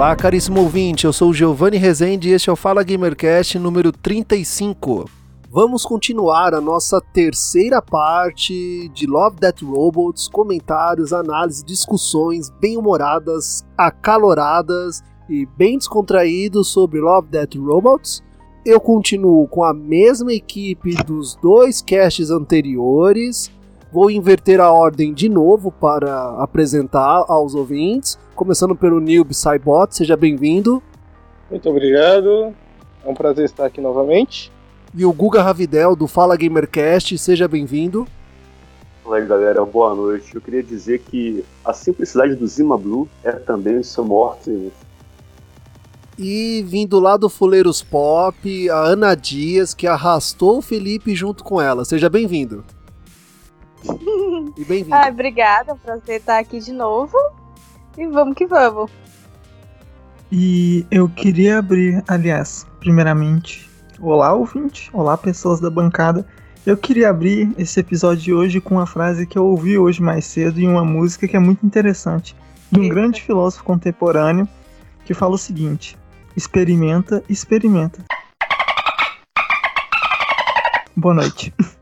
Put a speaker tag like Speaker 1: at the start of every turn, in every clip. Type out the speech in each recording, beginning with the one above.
Speaker 1: Olá, caríssimo ouvinte, eu sou Giovanni Rezende e este é o Fala Gamercast número 35. Vamos continuar a nossa terceira parte de Love Death Robots, comentários, análises, discussões bem-humoradas, acaloradas e bem descontraídos sobre Love Death Robots. Eu continuo com a mesma equipe dos dois casts anteriores, Vou inverter a ordem de novo para apresentar aos ouvintes, começando pelo Nilb Cybot, seja bem-vindo.
Speaker 2: Muito obrigado, é um prazer estar aqui novamente.
Speaker 1: E o Guga Ravidel, do Fala Gamercast, seja bem-vindo.
Speaker 3: Olá galera, boa noite. Eu queria dizer que a simplicidade do Zima Blue é também seu morte.
Speaker 1: E vindo lá do Fuleiros Pop, a Ana Dias, que arrastou o Felipe junto com ela. Seja bem-vindo.
Speaker 4: E bem-vindo. Ah, obrigada, prazer estar aqui de novo. E vamos que vamos.
Speaker 5: E eu queria abrir, aliás, primeiramente, olá ouvinte, olá pessoas da bancada. Eu queria abrir esse episódio de hoje com uma frase que eu ouvi hoje mais cedo em uma música que é muito interessante, de um Eita. grande filósofo contemporâneo que fala o seguinte: experimenta, experimenta. Boa noite.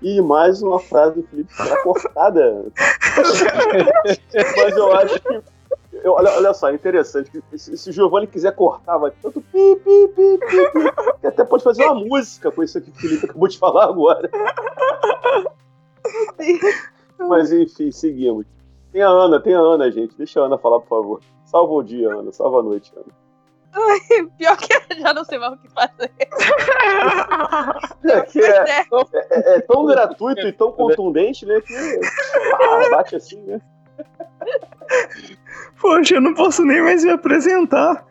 Speaker 3: E mais uma frase do Felipe será cortada. Mas eu acho que. Eu, olha, olha só, é interessante. Que se, se o Giovanni quiser cortar, vai tanto pi, pi, pi, pi, pi, que até pode fazer uma música com isso aqui que o Felipe acabou de falar agora. Mas enfim, seguimos. Tem a Ana, tem a Ana, gente. Deixa a Ana falar, por favor. Salva o dia, Ana. Salva a noite, Ana.
Speaker 4: Pior que eu já não sei mais o que fazer.
Speaker 3: É, que é, é, é, é, tão gratuito e tão contundente, né? Que ah, bate assim, né?
Speaker 5: Poxa, eu não posso nem mais me apresentar.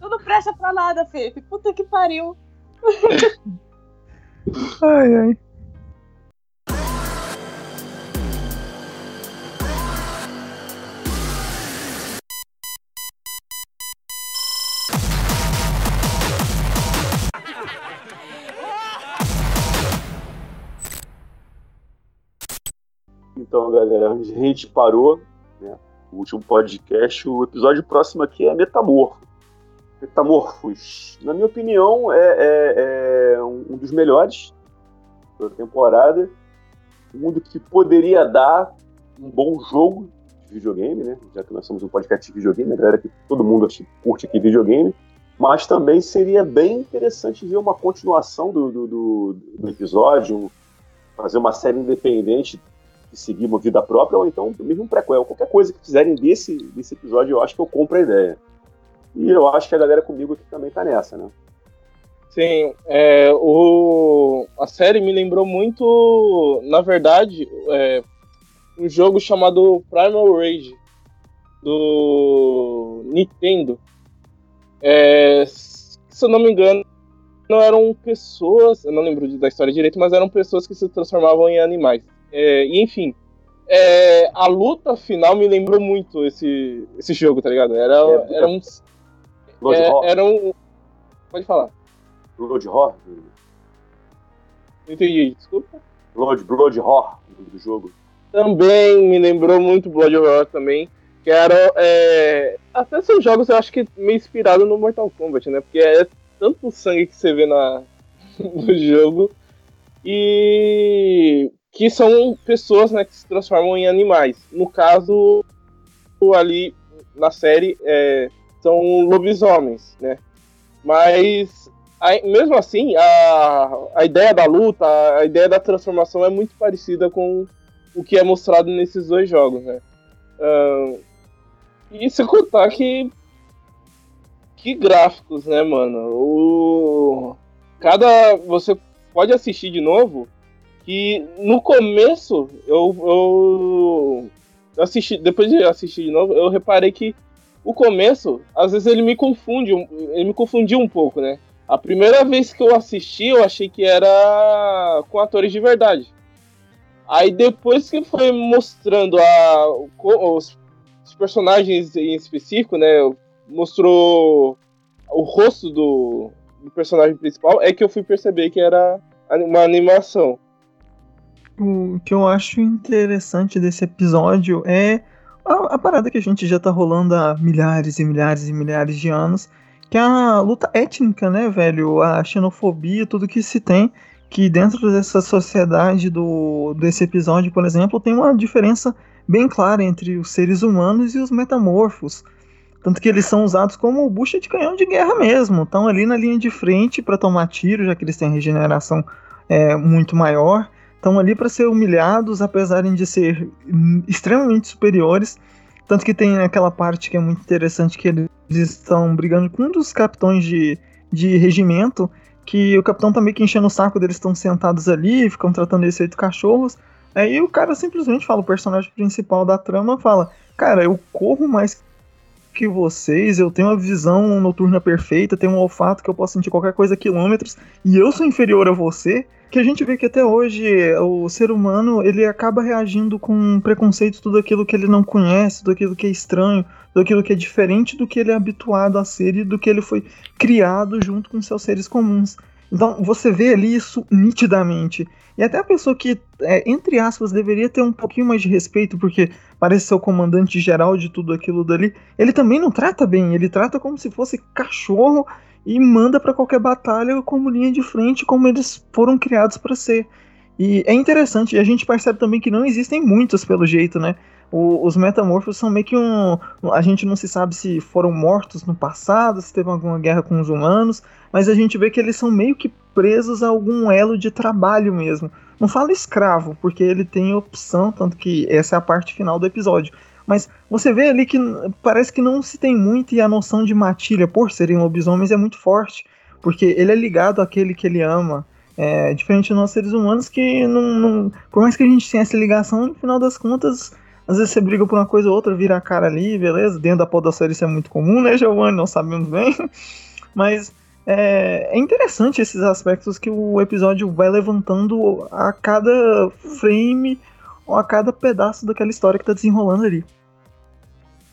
Speaker 4: Tu não presta pra nada, Felipe. Puta que pariu.
Speaker 5: ai, ai.
Speaker 3: Então, galera, a gente parou, né? O último podcast, o episódio próximo aqui é Metamorfo. Metamorfos, na minha opinião, é, é, é um dos melhores da temporada. Um mundo que poderia dar um bom jogo de videogame, né? Já que nós somos um podcast de videogame, a galera que todo mundo curte aqui videogame. Mas também seria bem interessante ver uma continuação do, do, do, do episódio, fazer uma série independente que seguir uma vida própria, ou então mesmo um prequel. Qualquer coisa que fizerem desse, desse episódio, eu acho que eu compro a ideia. E eu acho que a galera comigo aqui também tá nessa, né?
Speaker 2: Sim, é, o, a série me lembrou muito, na verdade, é, um jogo chamado Primal Rage, do Nintendo. É, se eu não me engano, não eram pessoas, eu não lembro da história direito, mas eram pessoas que se transformavam em animais. É, e enfim, é, a luta final me lembrou muito esse, esse jogo, tá ligado? Era, é, era um. É, era um. Pode falar.
Speaker 3: Blood Horror?
Speaker 2: Não entendi, desculpa.
Speaker 3: Blood, Blood Horror do jogo.
Speaker 2: Também me lembrou muito Blood Horror também. Que era. É, até são jogos eu acho que meio inspirado no Mortal Kombat, né? Porque é tanto sangue que você vê na, no jogo. E que são pessoas né, que se transformam em animais. No caso, ali na série, é, são lobisomens, né? Mas, mesmo assim, a, a ideia da luta, a ideia da transformação é muito parecida com o que é mostrado nesses dois jogos, né? Uh, e se contar que que gráficos, né, mano? O cada você pode assistir de novo que no começo eu, eu assisti, depois de assistir de novo, eu reparei que o começo, às vezes ele me confunde, ele me confundiu um pouco, né? A primeira vez que eu assisti, eu achei que era com atores de verdade. Aí depois que foi mostrando a, os, os personagens em específico, né? Mostrou o rosto do, do personagem principal, é que eu fui perceber que era uma animação.
Speaker 5: O que eu acho interessante desse episódio é a, a, parada que a gente já tá rolando há milhares e milhares e milhares de anos, que é a luta étnica, né, velho? A xenofobia, tudo que se tem, que dentro dessa sociedade do, desse episódio, por exemplo, tem uma diferença bem clara entre os seres humanos e os metamorfos. Tanto que eles são usados como bucha de canhão de guerra mesmo. Estão ali na linha de frente para tomar tiro, já que eles têm regeneração é, muito maior. Estão ali para ser humilhados, apesar de ser extremamente superiores. Tanto que tem aquela parte que é muito interessante que eles estão brigando com um dos capitões de, de regimento, que o capitão tá meio que enchendo o saco deles, estão sentados ali, ficam tratando eles feito cachorros. Aí o cara simplesmente fala, o personagem principal da trama fala, cara, eu corro mais que vocês, eu tenho uma visão noturna perfeita, tenho um olfato que eu posso sentir qualquer coisa a quilômetros, e eu sou inferior a você, que a gente vê que até hoje o ser humano ele acaba reagindo com preconceito tudo aquilo que ele não conhece, tudo aquilo que é estranho, tudo aquilo que é diferente do que ele é habituado a ser e do que ele foi criado junto com seus seres comuns. Então você vê ali isso nitidamente. E até a pessoa que, é, entre aspas, deveria ter um pouquinho mais de respeito, porque parece ser o comandante geral de tudo aquilo dali, ele também não trata bem, ele trata como se fosse cachorro e manda para qualquer batalha como linha de frente, como eles foram criados para ser. E é interessante, a gente percebe também que não existem muitos pelo jeito, né? O, os metamorfos são meio que um. A gente não se sabe se foram mortos no passado, se teve alguma guerra com os humanos, mas a gente vê que eles são meio que presos a algum elo de trabalho mesmo. Não fala escravo, porque ele tem opção, tanto que essa é a parte final do episódio. Mas você vê ali que parece que não se tem muito e a noção de matilha, por serem lobisomens, é muito forte. Porque ele é ligado àquele que ele ama. É, diferente de nós seres humanos que não, não, Por mais que a gente tenha essa ligação, no final das contas, às vezes você briga por uma coisa ou outra, vira a cara ali, beleza? Dentro da podosfera isso é muito comum, né, Giovanni? Não sabemos bem. Mas é, é, interessante esses aspectos que o episódio vai levantando a cada frame ou a cada pedaço daquela história que tá desenrolando ali.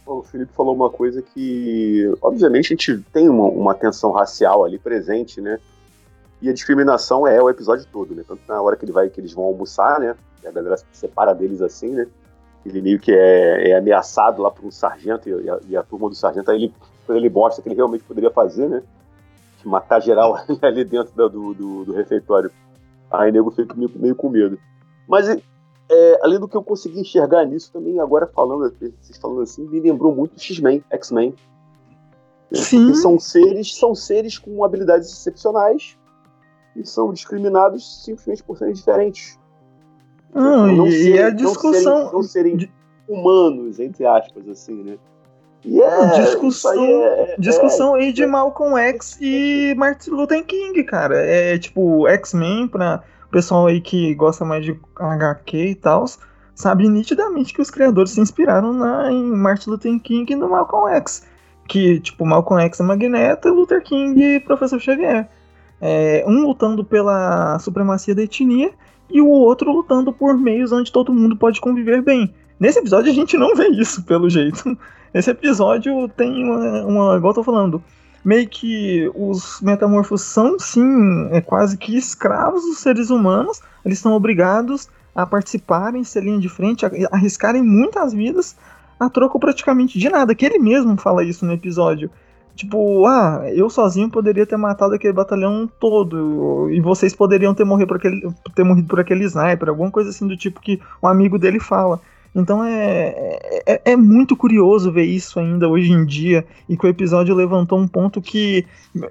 Speaker 3: O Felipe falou uma coisa que, obviamente, a gente tem uma, uma tensão racial ali presente, né? E a discriminação é o episódio todo, né? Tanto na hora que ele vai, que eles vão almoçar, né? E a galera se separa deles assim, né? Ele meio que é, é ameaçado lá por um sargento e a, e a, turma do sargento, aí ele, quando ele mostra que ele realmente poderia fazer, né? Matar geral ali dentro do, do, do refeitório. Aí o nego fica meio, meio com medo. Mas é, além do que eu consegui enxergar nisso também, agora falando, vocês falando assim, me lembrou muito X-Men, X-Men.
Speaker 5: Sim.
Speaker 3: são seres, são seres com habilidades excepcionais e são discriminados simplesmente por serem diferentes.
Speaker 5: Ah, não, e, serem, a discussão.
Speaker 3: Não serem, não serem de... humanos, entre aspas, assim, né? E
Speaker 5: é, discussão, é, é, discussão aí de Malcolm X e Martin Luther King, cara. É tipo X-Men pra o pessoal aí que gosta mais de HQ e tal, sabe nitidamente que os criadores se inspiraram na, em Martin Luther King e no Malcolm X. Que, tipo, Malcolm X é Magneto Luther King e Professor Xavier. É, um lutando pela supremacia da etnia e o outro lutando por meios onde todo mundo pode conviver bem. Nesse episódio a gente não vê isso, pelo jeito. Esse episódio tem uma, uma igual eu tô falando, meio que os metamorfos são sim é quase que escravos dos seres humanos. Eles são obrigados a participarem, ser linha de frente, a arriscarem muitas vidas a troco praticamente de nada. Que ele mesmo fala isso no episódio. Tipo, ah, eu sozinho poderia ter matado aquele batalhão todo e vocês poderiam ter morrido por aquele, ter morrido por aquele sniper, alguma coisa assim do tipo que um amigo dele fala. Então é, é, é, muito curioso ver isso ainda hoje em dia e que o episódio levantou um ponto que,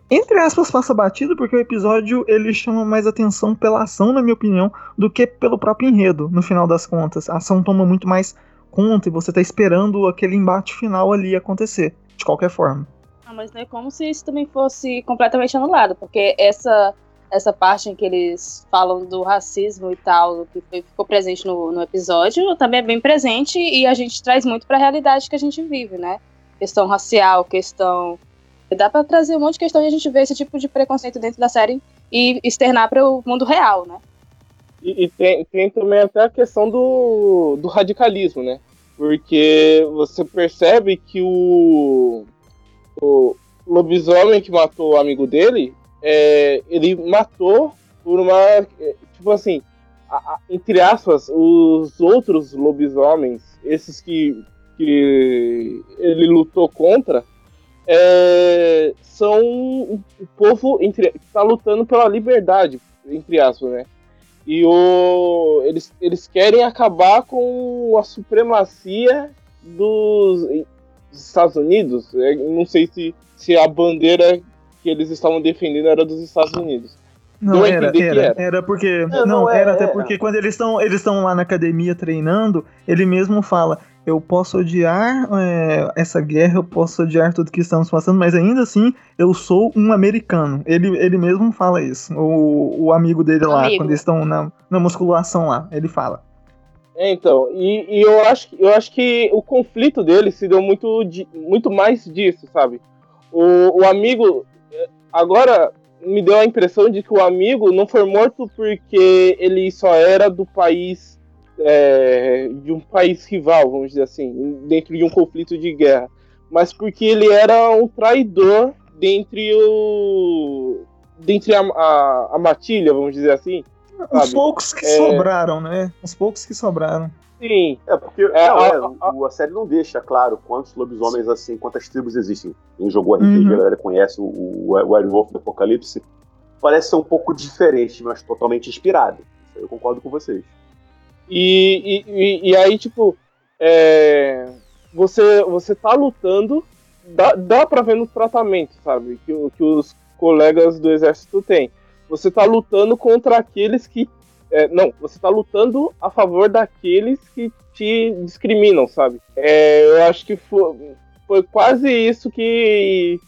Speaker 5: entre aspas, passa batido, porque o episódio ele chama mais atenção pela ação, na minha opinião, do que pelo próprio enredo, no final das contas. A ação toma muito mais conta e você tá esperando aquele embate final ali acontecer, de qualquer forma.
Speaker 4: Ah, mas não é como se isso também fosse completamente anulado, porque essa essa parte em que eles falam do racismo e tal, que foi, ficou presente no, no episódio, também é bem presente e a gente traz muito para a realidade que a gente vive, né? questão racial, questão. Dá pra trazer um monte de questão e a gente vê esse tipo de preconceito dentro da série e externar para o mundo real, né?
Speaker 2: E, e tem, tem, também até a questão do, do radicalismo, né? Porque você percebe que o, o lobisomem que matou o amigo dele, é, ele matou por uma. Tipo assim, a, a, entre aspas, os outros lobisomens, esses que, que ele lutou contra, é, são o povo entre, que está lutando pela liberdade, entre aspas, né? E o, eles, eles querem acabar com a supremacia dos, dos Estados Unidos. Eu não sei se, se a bandeira que eles estavam defendendo era dos Estados Unidos.
Speaker 5: Não, era, era, era, era. porque. É, não, não, era, era até porque quando eles estão eles lá na academia treinando, ele mesmo fala: eu posso odiar é, essa guerra, eu posso odiar tudo que estamos passando, mas ainda assim eu sou um americano. Ele, ele mesmo fala isso. O, o amigo dele lá, amigo. quando eles estão na, na musculação lá, ele fala.
Speaker 2: É, então, e, e, eu, acho, eu acho que o conflito dele se deu muito, muito mais disso, sabe? O, o amigo. Agora me deu a impressão de que o amigo não foi morto porque ele só era do país é, de um país rival, vamos dizer assim, dentro de um conflito de guerra, mas porque ele era um traidor dentre o dentre a, a, a matilha, vamos dizer assim.
Speaker 5: Os poucos que é... sobraram, né? Os poucos que sobraram.
Speaker 2: Sim.
Speaker 3: É, porque é, não, é, a, a, série não deixa claro quantos lobisomens assim, quantas tribos existem. Quem jogou RPG, uhum. a galera conhece o, o, o Werewolf do Apocalipse. Parece ser um pouco diferente, mas totalmente inspirado. Eu concordo com vocês.
Speaker 2: E, e, e aí, tipo, é, você, você tá lutando, dá, dá pra ver no tratamento, sabe? Que, que os colegas do exército têm. Você tá lutando contra aqueles que. É, não, você tá lutando a favor daqueles que te discriminam, sabe? É, eu acho que foi, foi quase isso que.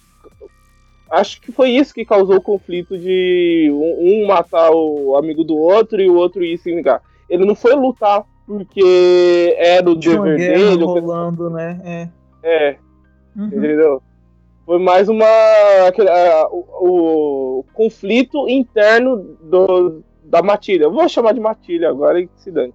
Speaker 2: Acho que foi isso que causou o conflito de um, um matar o amigo do outro e o outro ir se vingar. Ele não foi lutar porque era o dever dele.
Speaker 5: rolando, né? É.
Speaker 2: É. Uhum. Entendeu? Foi mais uma. Aquele, o, o, conflito interno do, da matilha. Eu vou chamar de matilha agora e se dane.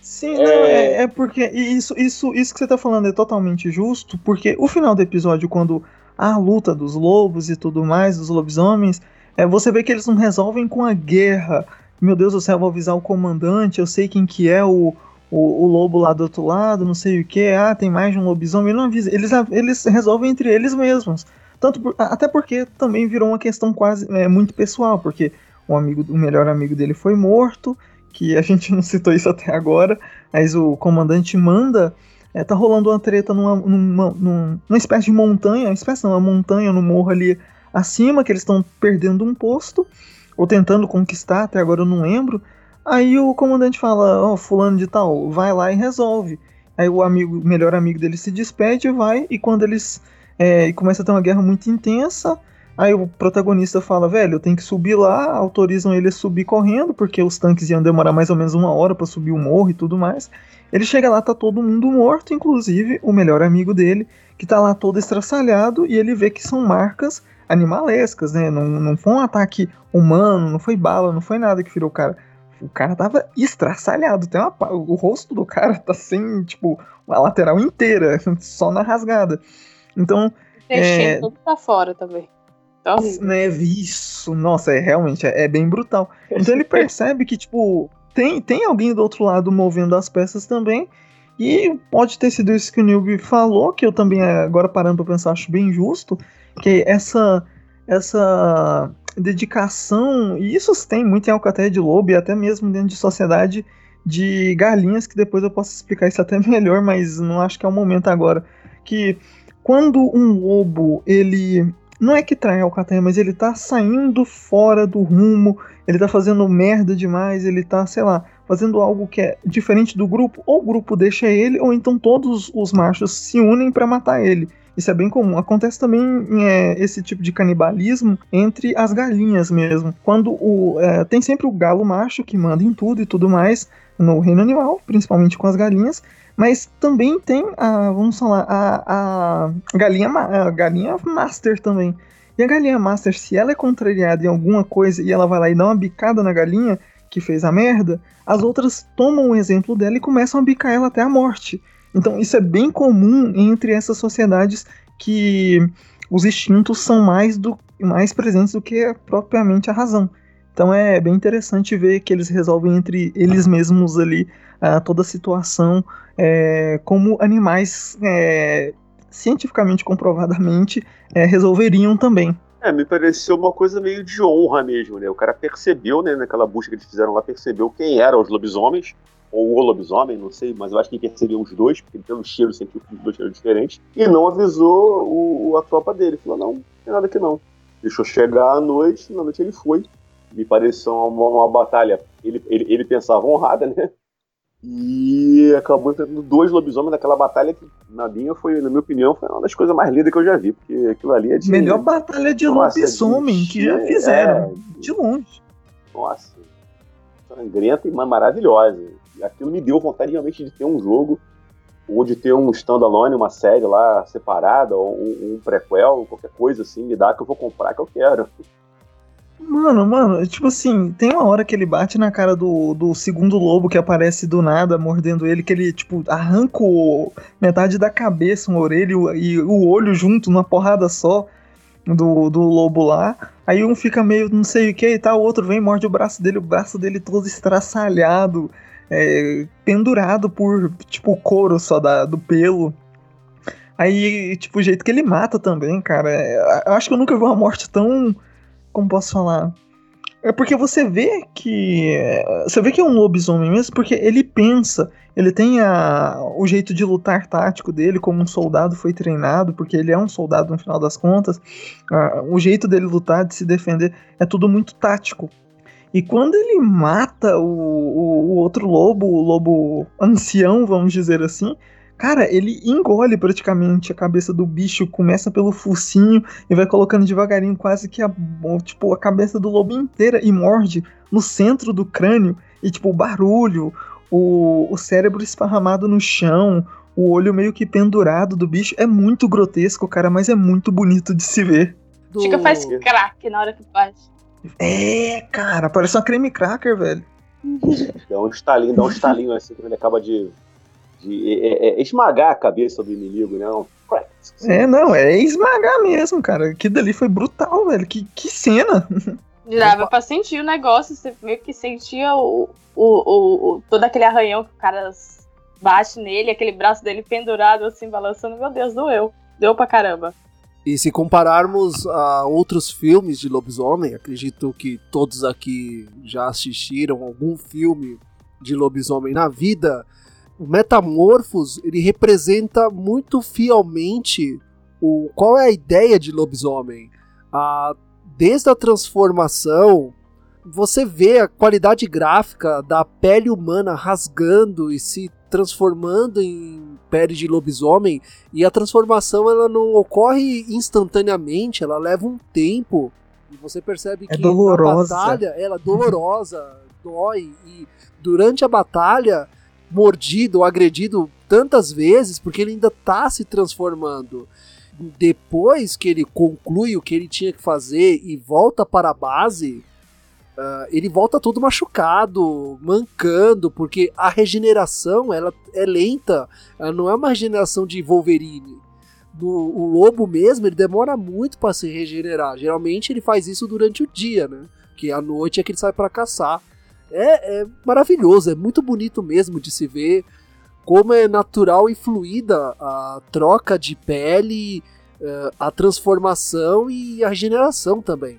Speaker 5: Sim, é... Não, é, é porque isso, isso, isso que você tá falando é totalmente justo, porque o final do episódio, quando a luta dos lobos e tudo mais, dos lobisomens, é, você vê que eles não resolvem com a guerra meu Deus do céu, vou avisar o comandante, eu sei quem que é o, o, o, lobo lá do outro lado, não sei o que, ah, tem mais de um lobisomem, ele não avisa, eles, eles resolvem entre eles mesmos. Tanto por, até porque também virou uma questão quase é, muito pessoal, porque o amigo, o melhor amigo dele foi morto, que a gente não citou isso até agora, mas o comandante manda, é, tá rolando uma treta numa, numa, numa espécie de montanha, uma espécie não, uma montanha no morro ali acima, que eles estão perdendo um posto, ou tentando conquistar, até agora eu não lembro. Aí o comandante fala, ó, oh, fulano de tal, vai lá e resolve. Aí o amigo, melhor amigo dele se despede, vai, e quando eles é, começa a ter uma guerra muito intensa, aí o protagonista fala, velho, eu tenho que subir lá, autorizam ele a subir correndo, porque os tanques iam demorar mais ou menos uma hora para subir o morro e tudo mais. Ele chega lá, tá todo mundo morto, inclusive o melhor amigo dele, que tá lá todo estraçalhado, e ele vê que são marcas animalescas, né? Não, não foi um ataque humano, não foi bala, não foi nada que virou o cara. O cara tava estraçalhado. Tem uma, o rosto do cara tá sem, tipo, a lateral inteira, só na rasgada. Então.
Speaker 4: é, tudo pra fora também.
Speaker 5: Tá né, isso, nossa, é realmente é, é bem brutal. Então ele percebe que, tipo, tem, tem alguém do outro lado movendo as peças também. E pode ter sido isso que o Nilby falou, que eu também, agora parando pra pensar, acho bem justo que essa essa dedicação, e isso tem muito em Alcatéia de Lobo e até mesmo dentro de sociedade de galinhas, que depois eu posso explicar isso até melhor, mas não acho que é o momento agora. Que quando um lobo, ele não é que trai a alcateia, mas ele tá saindo fora do rumo, ele tá fazendo merda demais, ele tá, sei lá, fazendo algo que é diferente do grupo, ou o grupo deixa ele, ou então todos os machos se unem para matar ele. Isso é bem comum. Acontece também é, esse tipo de canibalismo entre as galinhas mesmo. Quando o. É, tem sempre o galo macho que manda em tudo e tudo mais. No reino animal, principalmente com as galinhas, mas também tem a, vamos falar, a, a galinha, a galinha master também. E a galinha master, se ela é contrariada em alguma coisa e ela vai lá e dá uma bicada na galinha que fez a merda, as outras tomam o exemplo dela e começam a bicar ela até a morte. Então isso é bem comum entre essas sociedades que os instintos são mais, do, mais presentes do que propriamente a razão. Então é bem interessante ver que eles resolvem entre eles mesmos ali uh, toda a situação é, como animais é, cientificamente comprovadamente é, resolveriam também.
Speaker 3: É, me pareceu uma coisa meio de honra mesmo, né? O cara percebeu, né, naquela busca que eles fizeram lá, percebeu quem eram os lobisomens, ou o lobisomem, não sei, mas eu acho que ele percebeu os dois, porque pelo cheiro sentiu os dois cheiros diferentes, e não avisou o, a tropa dele. Falou, não, não tem nada aqui não. Deixou chegar à noite, na noite ele foi. Me pareceu uma, uma batalha, ele, ele, ele pensava honrada, né? E acabou enfrentando dois lobisomens naquela batalha que, na minha, foi, na minha opinião, foi uma das coisas mais lindas que eu já vi. Porque aquilo ali é de.
Speaker 5: Melhor batalha de Nossa, lobisomem que já fizeram. É, de longe.
Speaker 3: Nossa. Sangrenta e maravilhosa. Aquilo me deu vontade realmente de ter um jogo, ou de ter um standalone, uma série lá separada, ou um, um prequel, qualquer coisa assim, me dá que eu vou comprar que eu quero.
Speaker 5: Mano, mano, tipo assim, tem uma hora que ele bate na cara do, do segundo lobo que aparece do nada, mordendo ele, que ele, tipo, arranca o, metade da cabeça, uma orelha e o olho junto numa porrada só do, do lobo lá. Aí um fica meio não sei o que e tal, o outro vem morde o braço dele, o braço dele todo estraçalhado, é, pendurado por, tipo, couro só da, do pelo. Aí, tipo, o jeito que ele mata também, cara. É, eu acho que eu nunca vi uma morte tão como posso falar? É porque você vê que. Você vê que é um lobisomem mesmo, porque ele pensa, ele tem a, o jeito de lutar tático dele, como um soldado foi treinado, porque ele é um soldado no final das contas. o jeito dele lutar, de se defender, é tudo muito tático. E quando ele mata o, o, o outro lobo, o lobo ancião, vamos dizer assim, Cara, ele engole praticamente a cabeça do bicho, começa pelo focinho e vai colocando devagarinho quase que a, tipo, a cabeça do lobo inteira e morde no centro do crânio. E tipo, o barulho, o, o cérebro esparramado no chão, o olho meio que pendurado do bicho. É muito grotesco, cara, mas é muito bonito de se ver.
Speaker 4: Do... Chica faz crack na hora que faz.
Speaker 5: É, cara, parece uma creme cracker, velho.
Speaker 3: Dá um estalinho, dá um estalinho assim quando ele acaba de de é, é, esmagar a cabeça do inimigo, né?
Speaker 5: É, não, é esmagar mesmo, cara. Que dali foi brutal, velho. Que, que cena.
Speaker 4: Dava pra sentir o negócio, você meio que sentia o, o, o, o, todo aquele arranhão que o cara bate nele, aquele braço dele pendurado assim, balançando. Meu Deus, doeu. Deu pra caramba.
Speaker 1: E se compararmos a outros filmes de lobisomem, acredito que todos aqui já assistiram algum filme de lobisomem na vida o Metamorphos ele representa muito fielmente o qual é a ideia de lobisomem. A, desde a transformação, você vê a qualidade gráfica da pele humana rasgando e se transformando em pele de lobisomem e a transformação ela não ocorre instantaneamente, ela leva um tempo e você percebe
Speaker 5: é
Speaker 1: que
Speaker 5: dolorosa.
Speaker 1: a batalha ela é dolorosa, dói e durante a batalha mordido ou agredido tantas vezes porque ele ainda tá se transformando. Depois que ele conclui o que ele tinha que fazer e volta para a base, uh, ele volta todo machucado, mancando, porque a regeneração ela é lenta, ela não é uma regeneração de Wolverine. O lobo mesmo, ele demora muito para se regenerar. Geralmente ele faz isso durante o dia, né? Que à noite é que ele sai para caçar é, é maravilhoso, é muito bonito mesmo de se ver como é natural e fluida a troca de pele, é, a transformação e a regeneração também.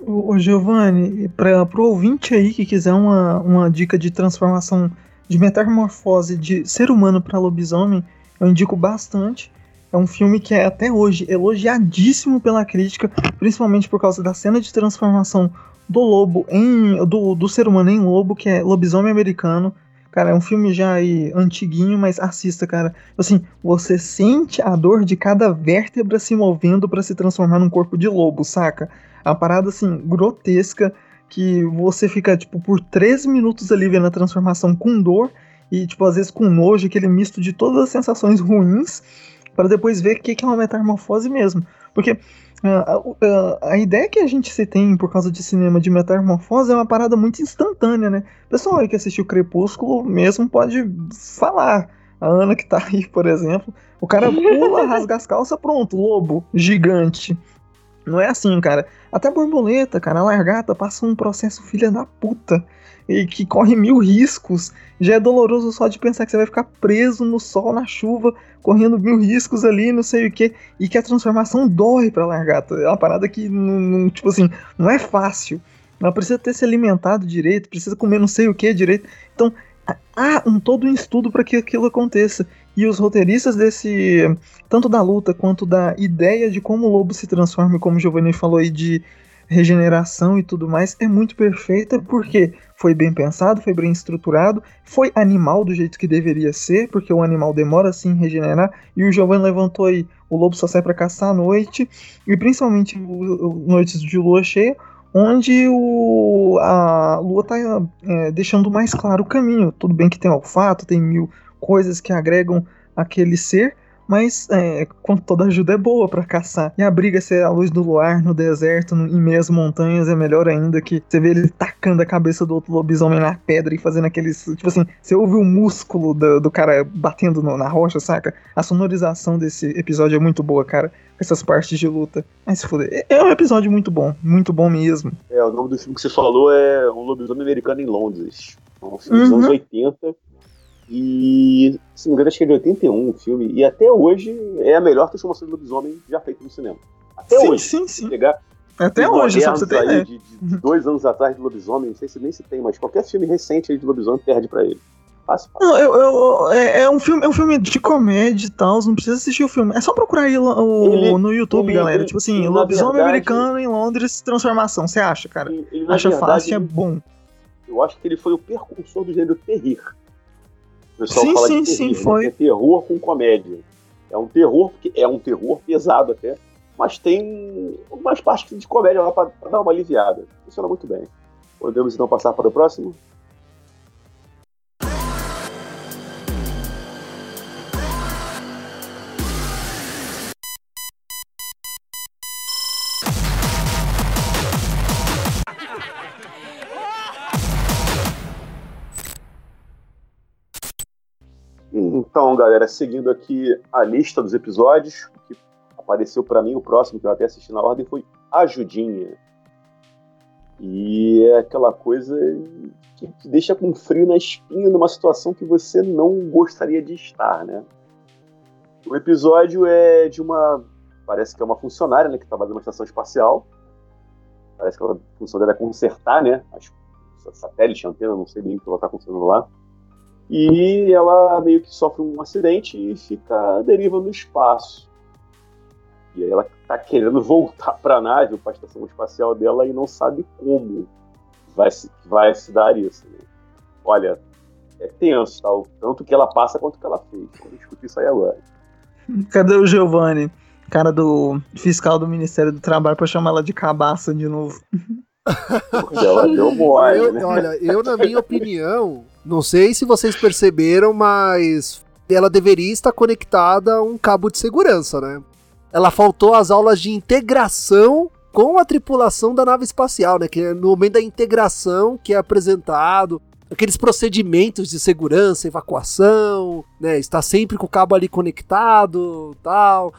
Speaker 5: Ô, Giovanni, para o ouvinte aí que quiser uma, uma dica de transformação, de metamorfose de ser humano para lobisomem, eu indico bastante. É um filme que é até hoje elogiadíssimo pela crítica, principalmente por causa da cena de transformação do lobo em. do, do ser humano em lobo, que é Lobisomem Americano. Cara, é um filme já aí antiguinho, mas assista, cara. Assim, você sente a dor de cada vértebra se movendo para se transformar num corpo de lobo, saca? A parada, assim, grotesca. que você fica, tipo, por 13 minutos ali vendo a transformação com dor e, tipo, às vezes com nojo, aquele misto de todas as sensações ruins, para depois ver o que é uma metamorfose mesmo. Porque uh, uh, a ideia que a gente se tem por causa de cinema de metamorfose é uma parada muito instantânea, né? O pessoal aí que assistiu Crepúsculo mesmo pode falar. A Ana que tá aí, por exemplo, o cara pula, rasga as calças, pronto, lobo, gigante. Não é assim, cara. Até a borboleta, cara, a largata passa um processo filha da puta. E que corre mil riscos. Já é doloroso só de pensar que você vai ficar preso no sol, na chuva, correndo mil riscos ali, não sei o que. E que a transformação dói pra largata. É uma parada que, não, não, tipo assim, não é fácil. Ela precisa ter se alimentado direito, precisa comer não sei o que direito. Então, há um todo um estudo para que aquilo aconteça. E os roteiristas desse, tanto da luta quanto da ideia de como o lobo se transforma, como o Giovanni falou aí, de regeneração e tudo mais, é muito perfeita porque foi bem pensado, foi bem estruturado, foi animal do jeito que deveria ser, porque o animal demora assim a regenerar, e o Giovanni levantou aí, o lobo só sai para caçar à noite, e principalmente noites de lua cheia, onde o, a lua está é, deixando mais claro o caminho. Tudo bem que tem olfato, tem mil coisas que agregam aquele ser, mas é, toda ajuda é boa para caçar. E a briga ser a luz do luar no deserto, no, em meias montanhas, é melhor ainda que você vê ele tacando a cabeça do outro lobisomem na pedra e fazendo aqueles. Tipo assim, você ouve o músculo do, do cara batendo no, na rocha, saca? A sonorização desse episódio é muito boa, cara. Essas partes de luta. Mas se fuder. É um episódio muito bom, muito bom mesmo.
Speaker 3: É, o nome do filme que você falou é Um Lobisomem Americano em Londres. É um filme dos
Speaker 5: Uhum.
Speaker 3: anos 80 E, se não me engano, acho que é de 81 o filme. E até hoje é a melhor transformação de lobisomem já feita no cinema. Até
Speaker 5: sim,
Speaker 3: hoje.
Speaker 5: sim, sim.
Speaker 3: Pegar
Speaker 5: Até hoje, só pra você ter
Speaker 3: aí de, de dois anos atrás de lobisomem, não sei se nem se tem, mas qualquer filme recente aí de lobisomem perde pra ele. Fácil, fácil.
Speaker 5: Não, eu, eu- é, é um filme, é um filme de comédia e tal, não precisa assistir o filme. É só procurar aí o-
Speaker 3: Ele-
Speaker 5: no YouTube,
Speaker 3: ele-
Speaker 5: galera.
Speaker 3: ele-
Speaker 5: tipo assim, lobisomem
Speaker 3: verdade-
Speaker 5: americano em Londres, transformação. Você acha, cara? Acha
Speaker 3: verdade,
Speaker 5: fácil, é bom.
Speaker 3: eu acho que ele foi o precursor do gênero terrir. Pessoal
Speaker 5: Sim,
Speaker 3: fala
Speaker 5: sim,
Speaker 3: de terrir,
Speaker 5: sim,
Speaker 3: né?
Speaker 5: foi.
Speaker 3: É terror com comédia. É um terror, porque é um terror pesado até, mas tem algumas partes de comédia lá pra dar uma aliviada. Funciona muito bem. Podemos então passar para o próximo? Então, galera, seguindo aqui a lista dos episódios, que apareceu pra mim, o próximo que eu até assisti na ordem foi Ajudinha. E é aquela coisa que te deixa com frio na espinha numa situação que você não gostaria de estar, né? O episódio é de uma. Parece que é uma funcionária, né? Que trabalha numa estação espacial. Parece que a função dela é consertar, né? As satélite, antena, não sei bem o que ela tá consertando lá. E ela meio que sofre um acidente e fica deriva no espaço. E aí ela tá querendo voltar para a nave, para a estação espacial dela, e não sabe como vai se, vai se dar isso. né? Olha, é tenso, tá? Tanto que ela passa quanto que ela fez. Vamos discutir isso aí agora.
Speaker 5: Cadê o Giovanni? Cara do fiscal do Ministério do Trabalho pra chamar ela de cabaça de novo.
Speaker 3: Deu mole,
Speaker 1: Eu-
Speaker 3: né?
Speaker 1: Olha, eu, na minha opinião, não sei se vocês perceberam, mas ela deveria estar conectada a um cabo de segurança, né? Ela faltou as aulas de integração com a tripulação da nave espacial, né? Que é no momento da integração que é apresentado aqueles procedimentos de segurança, evacuação, né? Está sempre com o cabo ali conectado, tal.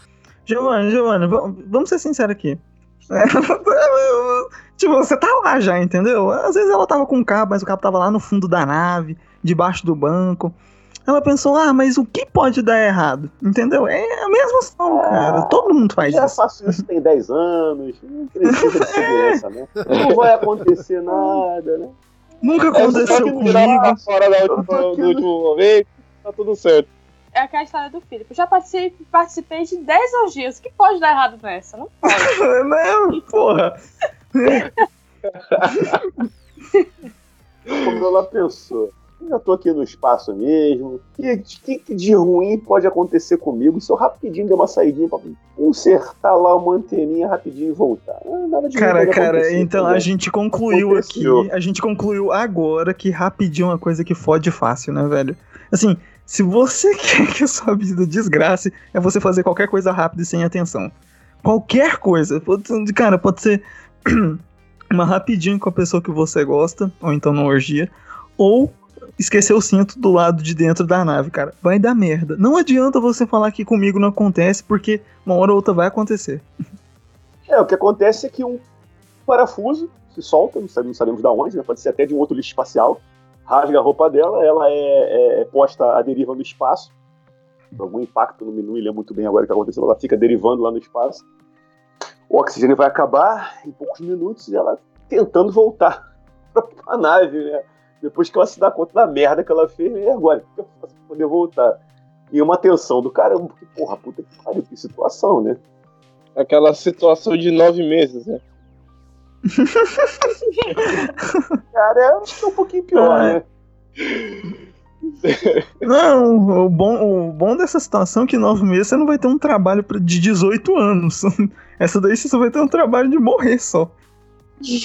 Speaker 5: Giovanni, Giovanni, vamos ser sinceros aqui. É, tipo, você tá lá já, entendeu? Às vezes ela tava com o cabo, mas o cabo tava lá no fundo da nave, debaixo do banco. Ela pensou, ah, mas o que pode dar errado? Entendeu? É a mesma ação, cara. Todo mundo faz
Speaker 3: Já
Speaker 5: isso.
Speaker 3: faço isso tem 10 anos, não precisa de segurança, né? Não vai acontecer nada, né?
Speaker 5: Nunca
Speaker 2: É
Speaker 5: aconteceu
Speaker 2: que
Speaker 5: comigo.
Speaker 2: fora da última, do último momento, tá tudo certo.
Speaker 4: É aquela história do Felipe. Eu já participei, participei de 10 orgias. O que pode dar errado nessa? Não pode.
Speaker 5: Não, porra.
Speaker 3: Como ela pensou. Eu já tô aqui no espaço mesmo. O que, que, de ruim pode acontecer comigo se eu rapidinho der uma saidinha pra consertar lá uma anteninha rapidinho e voltar?
Speaker 5: Ah, nada de cara, cara, então a gente concluiu Aconteceu. aqui, a gente concluiu agora que rapidinho é uma coisa que fode fácil, né, velho? Assim, se você quer que a sua vida desgrace, é você fazer qualquer coisa rápida e sem atenção. Qualquer coisa. Cara, pode ser uma rapidinho com a pessoa que você gosta, ou então numa orgia, ou esquecer o cinto do lado de dentro da nave, cara. Vai dar merda. Não adianta você falar que comigo não acontece, porque uma hora ou outra vai acontecer.
Speaker 3: É, o que acontece é que um parafuso se solta, não sabemos, de onde, né? pode ser até de um outro lixo espacial, rasga a roupa dela, ela é, é, é posta à deriva no espaço, algum impacto, não me, não lembro muito bem agora o que aconteceu, ela fica derivando lá no espaço, o oxigênio vai acabar em poucos minutos e ela tentando voltar para a nave, né? Depois que ela se dá conta da merda que ela fez, e agora? O que eu faço pra poder voltar? E uma tensão do caramba, porque, porra, puta que pariu, que situação, né?
Speaker 2: Aquela situação de nove meses, né?
Speaker 3: Cara, acho que é um pouquinho pior, né?
Speaker 5: Não, o bom, o bom dessa situação é que nove meses você não vai ter um trabalho de 18 anos. Essa daí você só vai ter um trabalho de morrer só.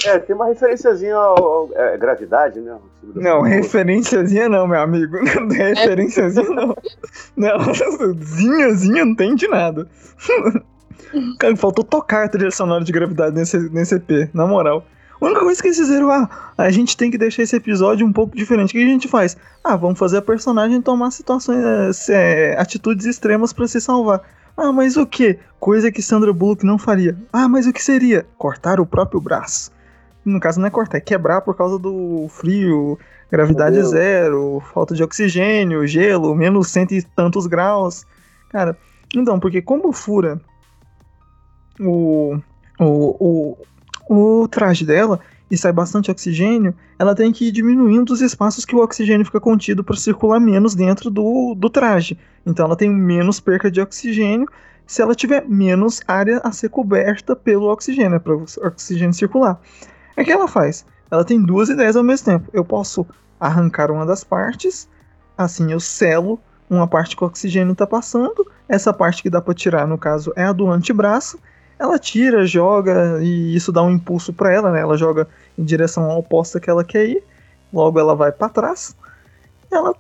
Speaker 3: É, tem uma referenciazinha ao, é, gravidade, né?
Speaker 5: Não, referenciazinha não, meu amigo. Não é referenciazinha não. Não, zinhazinha não tem de nada. Cara, faltou tocar a trilha sonora de gravidade nesse, nesse EP, na moral. A única coisa que eles fizeram, ah, a gente tem que deixar esse episódio um pouco diferente. O que a gente faz? Ah, vamos fazer a personagem tomar situações, é, atitudes extremas para se salvar. Ah, mas o que? Coisa que Sandra Bullock não faria. Ah, mas o que seria? Cortar o próprio braço. No caso não é cortar, é quebrar por causa do frio, gravidade zero, falta de oxigênio, gelo, menos cento e tantos graus. Cara, então, porque como fura o, o, o, o traje dela e sai bastante oxigênio, ela tem que ir diminuindo os espaços que o oxigênio fica contido para circular menos dentro do, do traje. Então ela tem menos perca de oxigênio se ela tiver menos área a ser coberta pelo oxigênio, para o oxigênio circular. O que ela faz? Ela tem duas ideias ao mesmo tempo. Eu posso arrancar uma das partes, assim eu selo uma parte que o oxigênio está passando, essa parte que dá para tirar, no caso, é a do antebraço, ela tira, joga e isso dá um impulso para ela, né? Ela joga em direção oposta que ela quer ir, logo ela vai para trás. Ela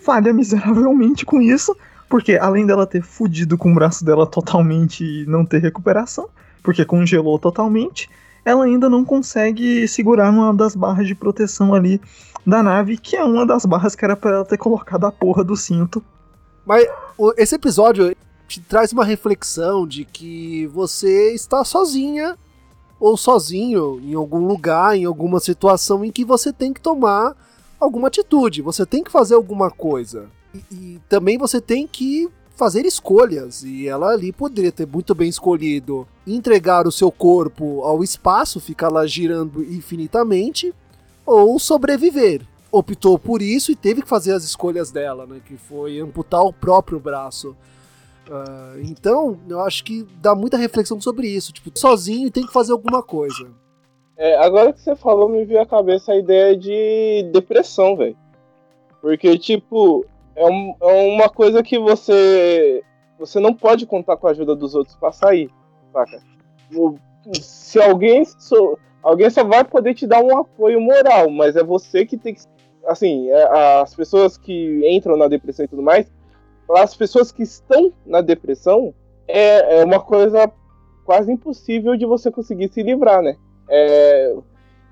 Speaker 5: falha miseravelmente com isso, porque além dela ter fudido com o braço dela totalmente e não ter recuperação, porque congelou totalmente, ela ainda não consegue segurar numa das barras de proteção ali da nave, que é uma das barras que era para ela ter colocado a porra do cinto.
Speaker 1: Mas esse episódio, te traz uma reflexão de que você está sozinha ou sozinho em algum lugar, em alguma situação em que você tem que tomar alguma atitude, você tem que fazer alguma coisa. E, e também você tem que fazer escolhas, e ela ali poderia ter muito bem escolhido entregar o seu corpo ao espaço, ficar lá girando infinitamente, ou sobreviver. Optou por isso e teve que fazer as escolhas dela, né, que foi amputar o próprio braço. Uh, então, eu acho que dá muita reflexão sobre isso. Tipo, sozinho tem que fazer alguma coisa.
Speaker 2: É, agora que você falou, me veio à cabeça a ideia de depressão, velho. Porque, tipo, é, um, é, uma coisa que você. Você não pode contar com a ajuda dos outros pra sair, saca? Se alguém. So, alguém só vai poder te dar um apoio moral, mas é você que tem que. Assim, é, as pessoas que entram na depressão e tudo mais, as pessoas que estão na depressão, é, é uma coisa quase impossível de você conseguir se livrar, né? É,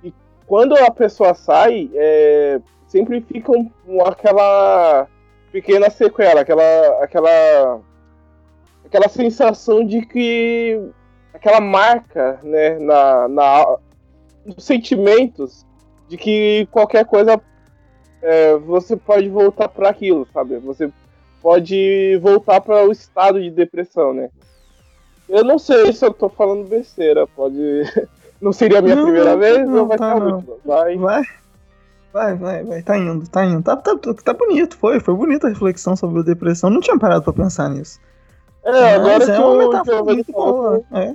Speaker 2: e quando a pessoa sai, é, sempre fica um, aquela pequena sequela, aquela, aquela, aquela sensação de que aquela marca, né, na, na nos sentimentos de que qualquer coisa é, você pode voltar para aquilo, sabe? Você pode voltar para o estado de depressão, né? Eu não sei se eu tô falando besteira, pode. Não seria a minha não, primeira não, vez não, ou vai tá, ser a última?
Speaker 5: Vai. vai. Vai, vai, vai, tá indo, tá indo. Tá, tá, tá bonito, foi, foi bonita a reflexão sobre a depressão. Não tinha parado pra pensar nisso.
Speaker 2: É, agora é uma metáfora muito boa.
Speaker 5: É.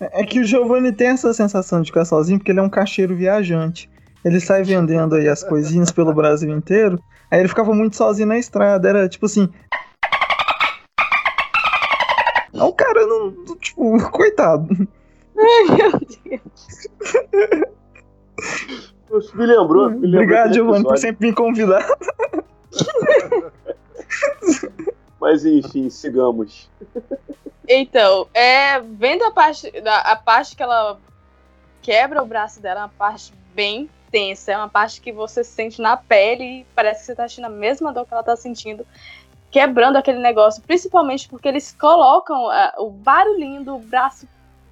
Speaker 5: é que o Giovanni tem essa sensação de ficar sozinho porque ele é um cacheiro viajante. Ele sai vendendo aí as coisinhas pelo Brasil inteiro. Aí ele ficava muito sozinho na estrada. Era tipo assim. Não, cara, não. Tipo, coitado.
Speaker 4: Ai, meu Deus.
Speaker 3: Me lembrou. Me lembrou
Speaker 5: Obrigado, Giovanni, por sempre me convidar.
Speaker 3: Mas enfim, sigamos.
Speaker 4: Então, é, vendo a parte, da, a parte que ela quebra o braço dela, é uma parte bem é uma parte que você sente na pele e parece que você tá sentindo a mesma dor que ela tá sentindo, quebrando aquele negócio, principalmente porque eles colocam ah, o barulhinho do braço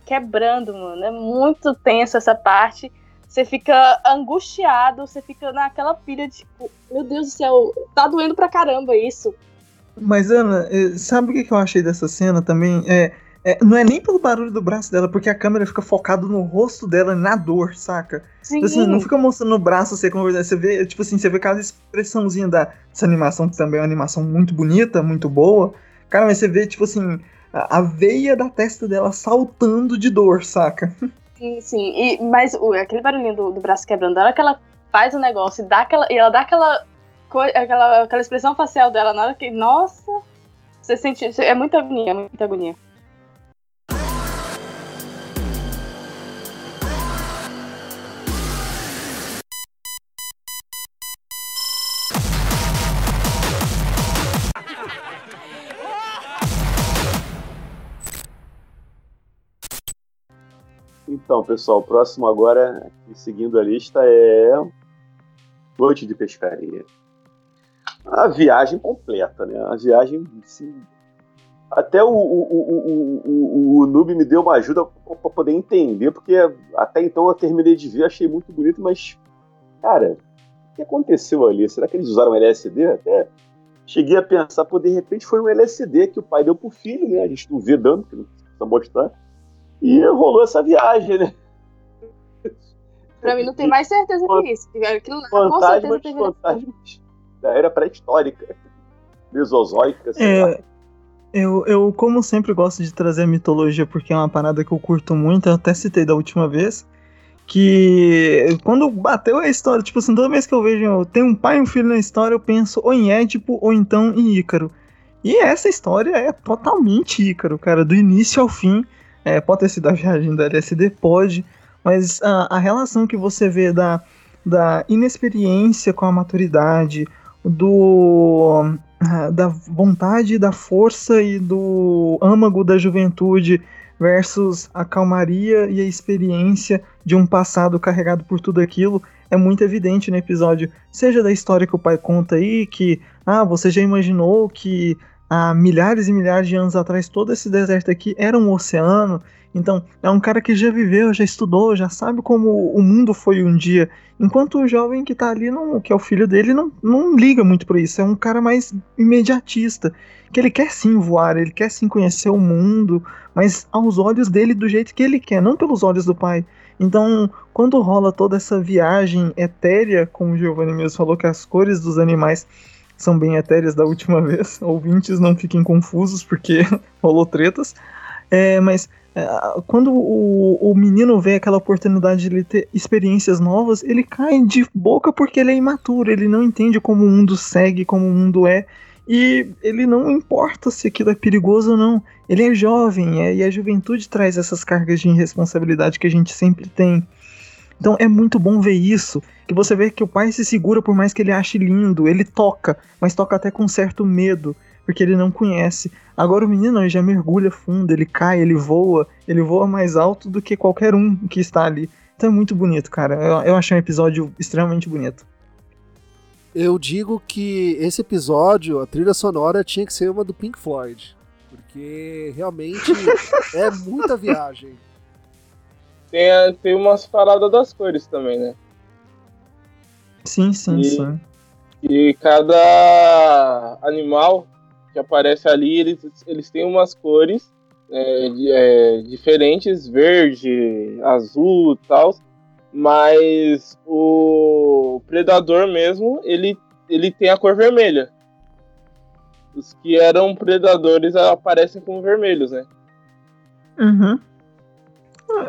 Speaker 4: quebrando, mano. É muito tenso essa parte. Você fica angustiado, você fica naquela pilha de tipo, meu Deus do céu, tá doendo pra caramba isso.
Speaker 5: Mas, Ana, eh, sabe o que eu achei dessa cena também? É, é, não é nem pelo barulho do braço dela, porque a câmera fica focada no rosto dela, na dor, saca?
Speaker 4: Sim,
Speaker 5: Assim, não fica mostrando o braço, você conversar. Você vê, tipo assim, você vê cada expressãozinha da, dessa animação, que também é uma animação muito bonita, muito boa. Cara, mas você vê, tipo assim, a, a veia da testa dela saltando de dor, saca?
Speaker 4: Sim, sim. E, mas o- aquele barulhinho do, do braço quebrando, na hora que ela faz o negócio e, dá aquela, e ela dá aquela, aquela, aquela expressão facial dela, na hora que. Nossa! Você sente. É muita agonia, é muita agonia.
Speaker 3: Então, pessoal, o próximo agora, seguindo a lista, é Noite de Pescaria. A viagem completa, né? A viagem, assim, até o, o, o, o, o, o Noob me deu uma ajuda para poder entender, porque até então eu terminei de ver, achei muito bonito, mas, cara, o que aconteceu ali? Será que eles usaram LSD? Até cheguei a pensar, pô, de repente foi um LSD que o pai deu pro filho, né? A gente não vê dando, porque não precisa mostrar. E rolou essa viagem, né?
Speaker 4: Pra mim não tem mais certeza que isso. Aquilo lá, com certeza
Speaker 3: Fantasmas,
Speaker 4: teve.
Speaker 3: fantasmas da era pré-histórica, mesozoica, sei lá.
Speaker 5: É, eu, eu, como sempre, gosto de trazer a mitologia porque é uma parada que eu curto muito. Eu até citei da última vez. Que quando bateu a história, tipo assim, toda vez que eu vejo tem um pai e um filho na história, eu penso ou em Édipo ou então em Ícaro. E essa história é totalmente Ícaro, cara, do início ao fim. É, pode ter sido a viagem da LSD, pode, mas a, a relação que você vê da, da inexperiência com a maturidade, do ah, da vontade, da força e do âmago da juventude versus a calmaria e a experiência de um passado carregado por tudo aquilo é muito evidente no episódio, seja da história que o pai conta aí, que ah, você já imaginou que há milhares e milhares de anos atrás todo esse deserto aqui era um oceano. Então, é um cara que já viveu, já estudou, já sabe como o mundo foi um dia. Enquanto o jovem que tá ali, não, que é o filho dele, não, não liga muito pra isso. É um cara mais imediatista. Que ele quer sim voar, ele quer sim conhecer o mundo, mas aos olhos dele do jeito que ele quer, não pelos olhos do pai. Então, quando rola toda essa viagem etérea, como o Giovanni mesmo falou, que as cores dos animais são bem etéreas da última vez, ouvintes não fiquem confusos porque rolou tretas. É, mas é, quando o, o menino vê aquela oportunidade de ele ter experiências novas, ele cai de boca porque ele é imaturo, ele não entende como o mundo segue, como o mundo é, e ele não importa se aquilo é perigoso ou não. Ele é jovem, é, e a juventude traz essas cargas de irresponsabilidade que a gente sempre tem. Então é muito bom ver isso, que você vê que o pai se segura por mais que ele ache lindo, ele toca, mas toca até com certo medo, porque ele não conhece. Agora o menino ele já mergulha fundo, ele cai, ele voa, ele voa mais alto do que qualquer um que está ali. Então é muito bonito, cara. Eu, eu achei um episódio extremamente bonito.
Speaker 1: Eu digo que esse episódio, a trilha sonora tinha que ser uma do Pink Floyd. Porque realmente é muita viagem.
Speaker 2: Tem, a- tem umas paradas das cores também, né?
Speaker 5: Sim, sim,
Speaker 2: E-
Speaker 5: sim.
Speaker 2: E cada animal que aparece ali, eles, eles têm umas cores é, é, diferentes, verde, azul e tal. Mas o predador mesmo, ele, ele tem a cor vermelha. Os que eram predadores aparecem com vermelhos, né?
Speaker 5: Uhum.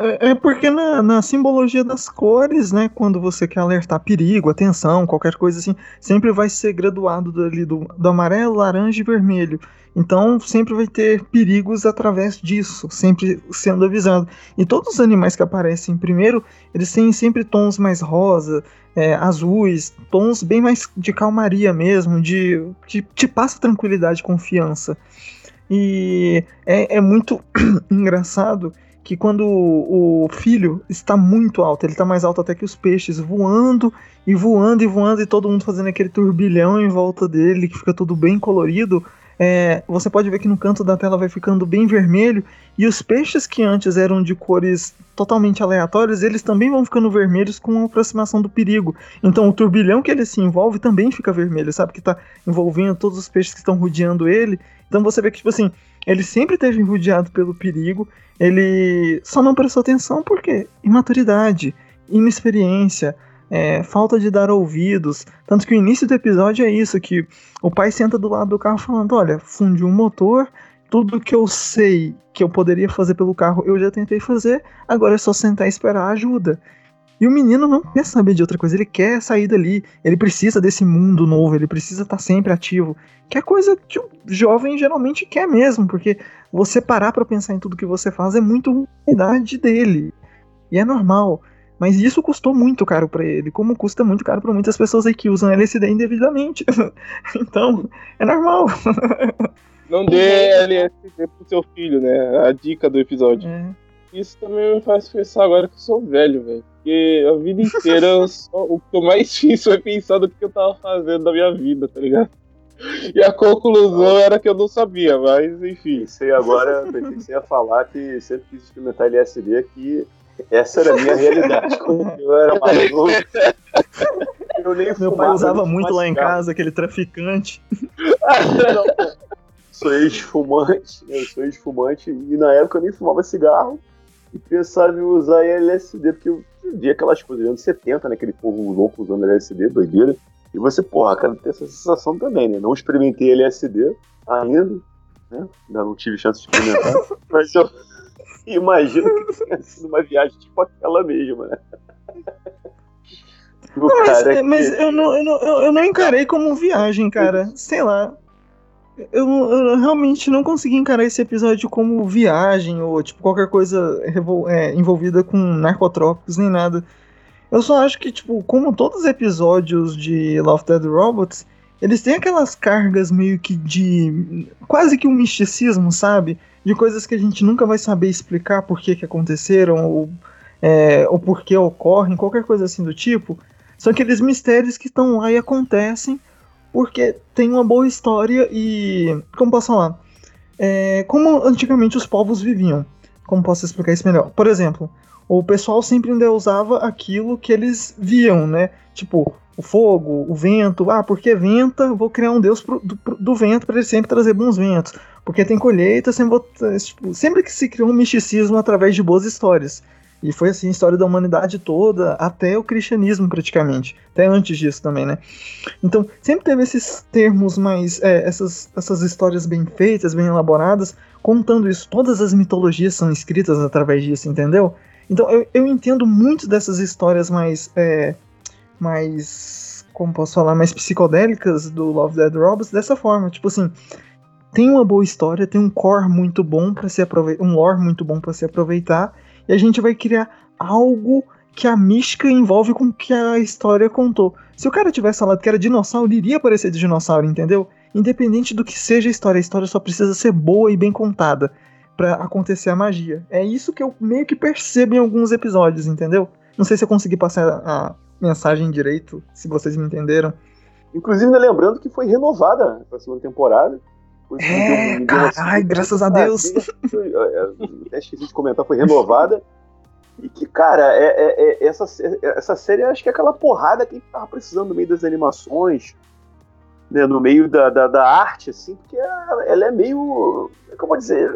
Speaker 5: É, é porque na, na, simbologia das cores, né? Quando você quer alertar perigo, atenção, qualquer coisa assim, sempre vai ser graduado dali do, do amarelo, laranja e vermelho. Então sempre vai ter perigos através disso, sempre sendo avisado. E todos os animais que aparecem primeiro, eles têm sempre tons mais rosa, é, azuis, tons bem mais de calmaria mesmo, de que te passa tranquilidade, confiança. E é, é muito engraçado que quando o filho está muito alto, ele está mais alto até que os peixes, voando e voando e voando, e todo mundo fazendo aquele turbilhão em volta dele, que fica tudo bem colorido. É, você pode ver que no canto da tela vai ficando bem vermelho, e os peixes que antes eram de cores totalmente aleatórias, eles também vão ficando vermelhos com a aproximação do perigo. Então o turbilhão que ele se envolve também fica vermelho, sabe? Que está envolvendo todos os peixes que estão rodeando ele. Então você vê que, tipo assim, ele sempre teve rodeado pelo perigo, ele só não prestou atenção porque imaturidade, inexperiência, é, falta de dar ouvidos. Tanto que o início do episódio é isso: que o pai senta do lado do carro falando: Olha, fundiu um motor, tudo que eu sei que eu poderia fazer pelo carro eu já tentei fazer, agora é só sentar e esperar ajuda. E o menino não quer saber de outra coisa, ele quer sair dali, ele precisa desse mundo novo, ele precisa estar sempre ativo. Que é coisa que o jovem geralmente quer mesmo, porque você parar para pensar em tudo que você faz é muito idade dele. E é normal. Mas isso custou muito caro para ele, como custa muito caro para muitas pessoas aí que usam LSD indevidamente. então, é normal.
Speaker 2: Não dê LSD pro seu filho, né? A dica do episódio. É. Isso também me faz pensar agora que eu sou velho, velho. Porque a vida inteira só, o que eu mais fiz foi pensar no que eu tava fazendo da minha vida, tá ligado? E a conclusão era que eu não sabia, mas enfim.
Speaker 3: Pensei agora, pensei a falar que sempre quis experimentar LSD, que essa era a minha realidade. Quando eu era mais novo.
Speaker 5: Eu nem Meu pai usava muito lá em casa, aquele traficante.
Speaker 3: não, sou ex-fumante, né? eu sou ex-fumante, e na época eu nem fumava cigarro e pensava em usar LSD, porque eu via aquelas coisas anos 70, né? Aquele povo louco usando LSD, doideira. E você, porra, cara, tem essa sensação também, né? Não experimentei LSD ainda, né? Ainda não tive chance de experimentar, mas eu imagino que tenha sido uma viagem tipo aquela mesma, né?
Speaker 5: mas, mas eu, não, eu, não, eu não encarei como viagem, cara. Sei lá. Eu, eu, realmente não consegui encarar esse episódio como viagem ou tipo qualquer coisa é, envolvida com narcotrópicos nem nada. Eu só acho que, tipo, como todos os episódios de Love Dead Robots, eles têm aquelas cargas meio que de. quase que um misticismo, sabe? De coisas que a gente nunca vai saber explicar por que, que aconteceram ou, é, ou por que ocorrem, qualquer coisa assim do tipo. São aqueles mistérios que estão lá e acontecem porque tem uma boa história e. Como posso falar? É, como antigamente os povos viviam. Como posso explicar isso melhor? Por exemplo, o pessoal sempre ainda usava aquilo que eles viam, né? Tipo, o fogo, o vento. Ah, porque venta, vou criar um deus pro, do, do, vento para ele sempre trazer bons ventos. Porque tem colheita, sempre, vou, tipo, sempre que se criou um misticismo através de boas histórias. E foi assim a história da humanidade toda, até o cristianismo praticamente. Até antes disso também, né? Então, sempre teve esses termos mais. É, essas, essas histórias bem feitas, bem elaboradas, contando isso. Todas as mitologias são escritas através disso, entendeu? Então, eu, eu entendo muito dessas histórias mais. É, mais. Como posso falar? Mais psicodélicas do Love Dead Robots dessa forma. Tipo assim. Tem uma boa história, tem um core muito bom para se aproveitar, um lore muito bom para se aproveitar, e a gente vai criar algo que a mística envolve com o que a história contou. Se o cara tivesse falado que era dinossauro, ele iria aparecer de dinossauro, entendeu? Independente do que seja a história, a história só precisa ser boa e bem contada para acontecer a magia. É isso que eu meio que percebo em alguns episódios, entendeu? Não sei se eu consegui passar a mensagem direito, se vocês me entenderam.
Speaker 3: Inclusive, né, lembrando que foi renovada a segunda temporada.
Speaker 5: É, ai, graças a Deus.
Speaker 3: Até esqueci de comentar, foi renovada. E que, cara, é, é, é, essa, essa série acho que é aquela porrada que a gente tava precisando no meio das animações, né, no meio da, da, da arte, assim, porque ela, é meio. Como dizer?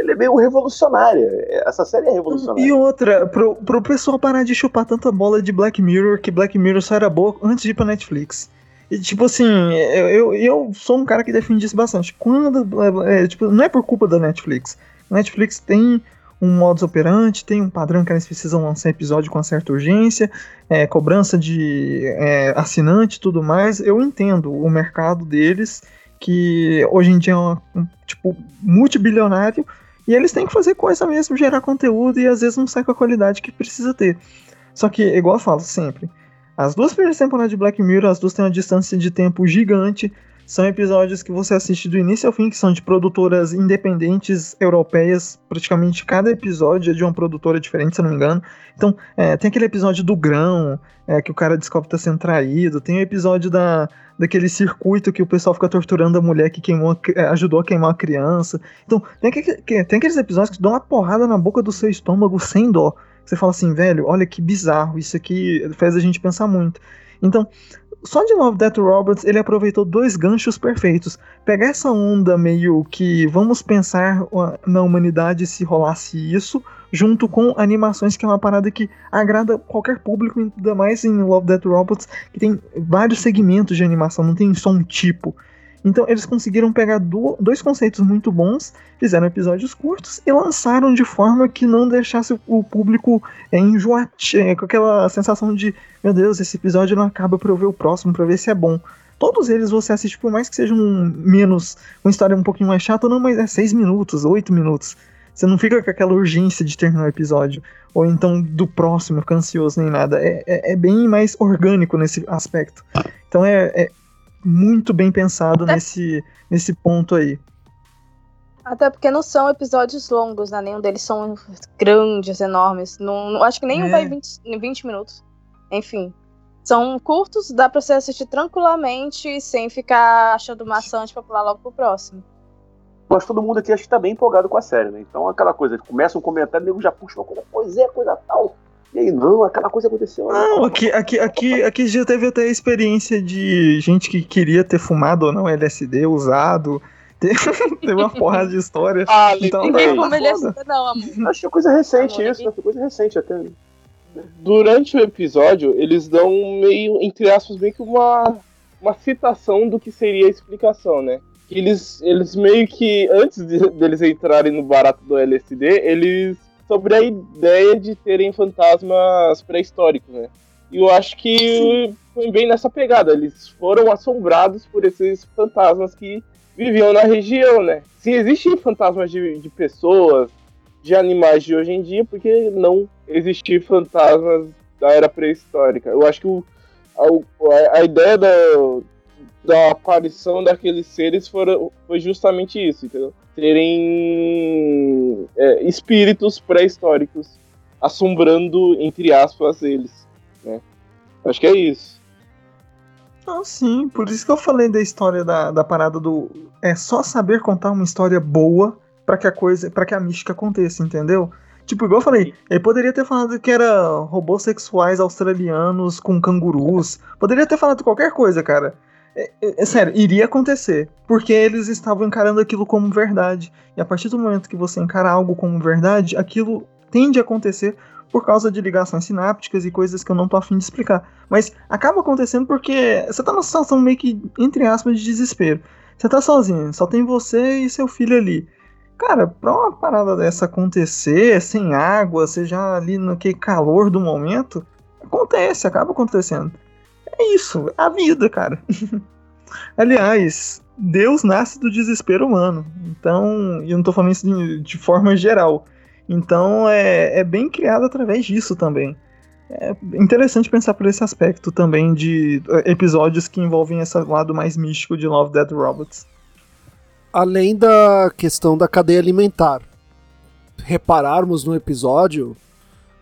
Speaker 3: Ela é meio revolucionária. Essa série é revolucionária.
Speaker 5: E outra, pro, pro pessoal parar de chupar tanta bola de Black Mirror, que Black Mirror só era boa antes de ir pra Netflix. E, tipo assim, eu, eu sou um cara que defende isso bastante. Quando. É, tipo, não é por culpa da Netflix. Netflix tem um modus operandi, tem um padrão que eles precisam lançar episódio com certa urgência, é, cobrança de é, assinante e tudo mais. Eu entendo o mercado deles, que hoje em dia é um, um, tipo multibilionário, e eles têm que fazer coisa mesmo, gerar conteúdo e às vezes não sai com a qualidade que precisa ter. Só que, igual eu falo sempre, as duas primeiras temporadas de Black Mirror, as duas têm uma distância de tempo gigante. São episódios que você assiste do início ao fim, que são de produtoras independentes europeias. Praticamente cada episódio é de uma produtora diferente, se eu não me engano. Então, é, tem aquele episódio do grão, é, que o cara descobre que tá sendo traído. Tem o episódio da, daquele circuito que o pessoal fica torturando a mulher que queimou, é, ajudou a queimar a criança. Então, tem, aquele, tem aqueles episódios que dão uma porrada na boca do seu estômago sem dó. Você fala assim, velho, olha que bizarro, isso aqui faz a gente pensar muito. Então, só de Love Death Roberts ele aproveitou dois ganchos perfeitos. Pegar essa onda meio que vamos pensar na humanidade se rolasse isso, junto com animações que é uma parada que agrada qualquer público, ainda mais em Love Death Robots, que tem vários segmentos de animação, não tem só um tipo. Então eles conseguiram pegar do, dois conceitos muito bons, fizeram episódios curtos e lançaram de forma que não deixasse o público é, enjoativo, é, com aquela sensação de meu Deus, esse episódio não acaba para eu ver o próximo, para ver se é bom. Todos eles você assiste, por mais que sejam menos, uma história um pouquinho mais chata, não, mas é seis minutos, oito minutos. Você não fica com aquela urgência de terminar o episódio, ou então do próximo, fica ansioso nem nada. É, é, é bem mais orgânico nesse aspecto. Então é, é muito bem pensado Até... nesse, nesse ponto aí.
Speaker 4: Até porque não são episódios longos, né? Nenhum deles são grandes, enormes. Não, não acho que nenhum é. vai 20, 20 minutos. Enfim. São curtos, dá pra você assistir tranquilamente, sem ficar achando maçante pra pular logo pro próximo.
Speaker 3: Mas todo mundo aqui acho que tá bem empolgado com a série, né? Então aquela coisa, começa um comentário, o nego já puxa uma coisa, pois é, coisa tal. E aí, não, aquela coisa aconteceu.
Speaker 5: Não, aqui, aqui, aqui, aqui já teve até a experiência de gente que queria ter fumado ou não LSD usado. Teve uma porrada de história.
Speaker 4: Ah, então, ninguém fuma LSD, não, amor.
Speaker 3: Acho que é coisa recente amor, isso, né? Coisa recente até.
Speaker 2: Durante o episódio, eles dão meio, entre aspas, meio que uma, uma citação do que seria a explicação, né? Eles, eles meio que, antes de, deles entrarem no barato do LSD, eles sobre a ideia de terem fantasmas pré-históricos, né? E eu acho que foi bem nessa pegada. Eles foram assombrados por esses fantasmas que viviam na região, né? Se existem fantasmas de, de pessoas, de animais de hoje em dia, porque não existir fantasmas da era pré-histórica? Eu acho que o, a, a, ideia da, da aparição daqueles seres foram, foi justamente isso, entendeu? Serem é, espíritos pré-históricos assombrando, entre aspas, eles. Né? Acho que é isso.
Speaker 5: Ah, sim, por isso que eu falei da história da, da parada do. É só saber contar uma história boa para que a coisa. para que a mística aconteça, entendeu? Tipo, igual eu falei, ele poderia ter falado que era robôs sexuais australianos com cangurus. Poderia ter falado qualquer coisa, cara. É, é, é, sério, iria acontecer. Porque eles estavam encarando aquilo como verdade. E a partir do momento que você encara algo como verdade, aquilo tende a acontecer por causa de ligações sinápticas e coisas que eu não tô afim de explicar. Mas acaba acontecendo porque você tá numa situação meio que, entre aspas, de desespero. Você tá sozinho, só tem você e seu filho ali. Cara, pra uma parada dessa acontecer, sem água, seja ali no que calor do momento, acontece, acaba acontecendo. É isso, é a vida, cara. Aliás, Deus nasce do desespero humano. Então, e eu não tô falando isso de, de forma geral. Então, é, é bem criado através disso também. É interessante pensar por esse aspecto também de é, episódios que envolvem esse lado mais místico de Love, Dead Robots.
Speaker 1: Além da questão da cadeia alimentar, repararmos no episódio,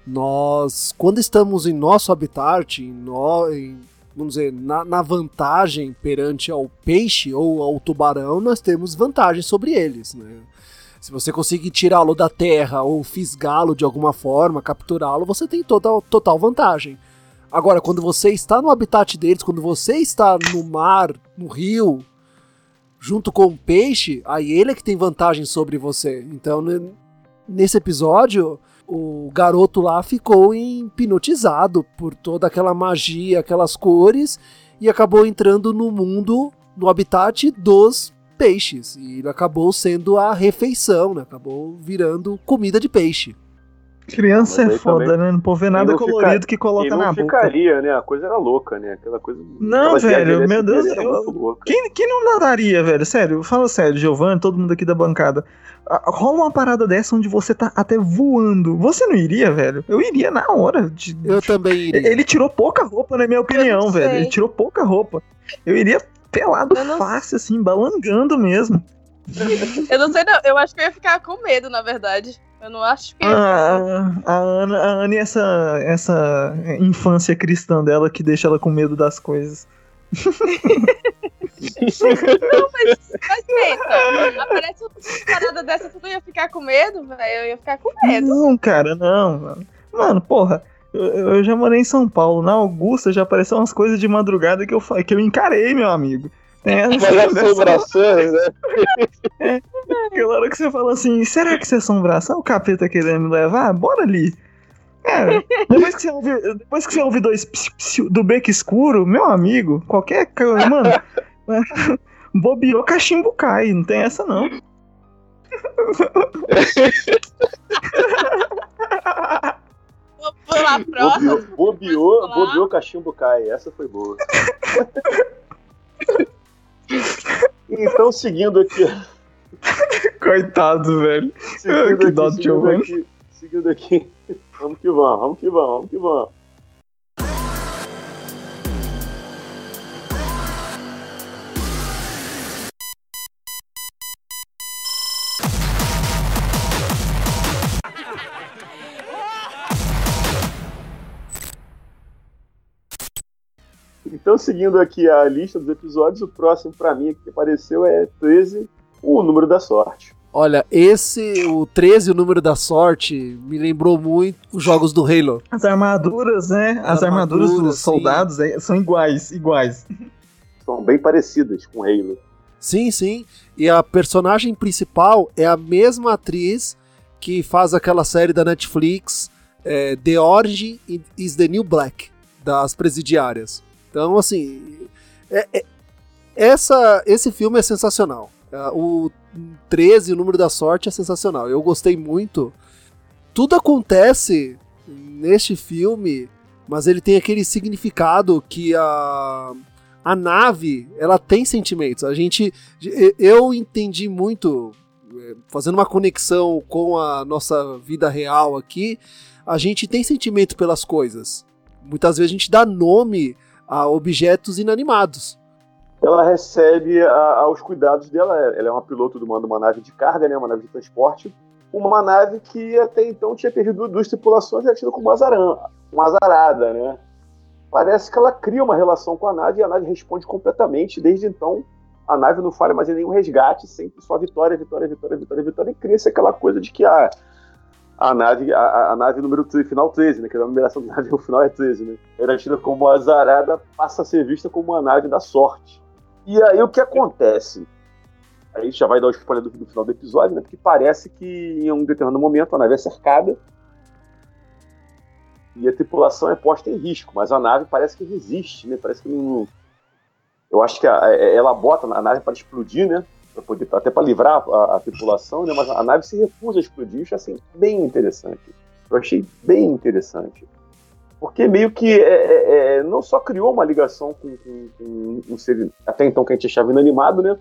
Speaker 1: nós, quando estamos em nosso habitat, em, no, em vamos dizer, na, na, vantagem perante ao peixe ou ao tubarão, nós temos vantagem sobre eles, né? Se você conseguir tirá-lo da terra ou fisgá-lo de alguma forma, capturá-lo, você tem total, total vantagem. Agora, quando você está no habitat deles, quando você está no mar, no rio, junto com o peixe, aí ele é que tem vantagem sobre você. Então, nesse episódio, o garoto lá ficou hipnotizado por toda aquela magia, aquelas cores, e acabou entrando no mundo, no habitat dos peixes. E ele acabou sendo a refeição, né? Acabou virando comida de peixe.
Speaker 5: Criança é foda,
Speaker 3: também-
Speaker 5: né? Não pode ver nada colorido
Speaker 3: fica-
Speaker 5: que coloca
Speaker 3: não
Speaker 5: na boca.
Speaker 3: ficaria, né? A coisa era louca, né? Aquela coisa.
Speaker 5: Não,
Speaker 3: aquela
Speaker 5: velho,
Speaker 3: viagem
Speaker 5: meu Deus,
Speaker 3: era
Speaker 5: eu-. Quem, quem não nadaria, velho? Sério, fala sério, Giovanni, todo mundo aqui da bancada. Rola uma parada dessa onde você tá até voando. Você não iria, velho? Eu iria na hora. de-
Speaker 1: Eu também iria.
Speaker 5: Ele tirou pouca roupa, na minha opinião, velho. Ele tirou pouca roupa. Eu iria pelado
Speaker 4: Eu não-
Speaker 5: fácil, assim, balangando mesmo.
Speaker 4: Eu não sei, não. Eu acho que eu ia ficar com medo, na verdade. Eu não acho que.
Speaker 5: Ah, a Ana, a Ana e essa, essa infância cristã dela que deixa ela com medo das coisas.
Speaker 4: Mas pensa, aparece uma parada dessa, tu não ia ficar com medo, velho? Eu ia ficar com medo.
Speaker 5: Não, cara, não. Mano, Mano, porra, eu, eu já morei em São Paulo. Na Augusta já apareceu umas coisas de madrugada que eu, que eu encarei, meu amigo. Tem essa-
Speaker 2: Mas
Speaker 5: dessa-
Speaker 2: assombrações, né?
Speaker 5: Aquela hora que você fala assim, será que isso é assombração? O capeta querendo me levar? Bora ali. Cara, depois que você ouve, depois que você ouve dois psiu, psiu do beco escuro, meu amigo, qualquer coisa, mano, bobeou, cachimbo cai, não tem essa não.
Speaker 4: Vou pular próximo.
Speaker 3: Bobeou, bobeou, cachimbo cai. Essa foi boa. Então, seguindo aqui.
Speaker 5: Coitado, velho.
Speaker 3: Seguindo
Speaker 5: Que
Speaker 3: aqui,
Speaker 5: dó do Giovanni.
Speaker 3: aqui, seguindo aqui. Vamos que vamos, vamos que vamos, vamos que vamos. Então, seguindo aqui a lista dos episódios, o próximo pra mim que apareceu é 13, o número da sorte.
Speaker 1: Olha, esse, o 13, o número da sorte, me lembrou muito os jogos do Halo.
Speaker 5: As armaduras, né? As
Speaker 1: As
Speaker 5: armaduras
Speaker 1: armaduras,
Speaker 5: dos soldados é, são iguais, iguais.
Speaker 3: São bem parecidas com Halo.
Speaker 1: Sim, sim. E a personagem principal é a mesma atriz que faz aquela série da Netflix, é, The Orange is the New Black, das presidiárias. Então, assim, é- é- essa, esse filme é sensacional. Ah, O 13, o número da sorte, é sensacional. Eu gostei muito. Tudo acontece neste filme, mas ele tem aquele significado que a, a nave ela tem sentimentos. A gente, eu entendi muito, eh, fazendo uma conexão com a nossa vida real aqui, a gente tem sentimento pelas coisas. Muitas vezes a gente dá nome a objetos inanimados.
Speaker 3: Ela recebe a- aos cuidados dela. Ela é uma piloto de uma, de uma nave de carga, né, uma nave de transporte. Uma nave que até então tinha perdido duas tripulações e era tida como azarã, uma azarada, né? Parece que ela cria uma relação com a nave e a nave responde completamente. Desde então, a nave não falha mais em nenhum resgate, sempre só vitória, vitória, vitória, vitória, vitória. E cria-se aquela coisa de que a, a nave, a, a- a nave número 13, final 13, né? Que a numeração da nave no final é 13, né? Era tida como azarada, passa a ser vista como uma nave da sorte. E aí o que acontece? Aí já vai dar o spoiler do, do final do episódio, né? Porque parece que em um determinado momento a nave é cercada e a tripulação é posta em risco, mas a nave parece que resiste, né? Parece que não. Eu acho que a- a- ela bota a nave para explodir, né? Pra poder, até para livrar a, a tripulação, né? Mas a nave se recusa a explodir. Isso é assim, bem interessante. Eu achei bem interessante. Porque meio que é, é, é, não só criou uma ligação com, com- com um ser até então que a gente achava inanimado, né?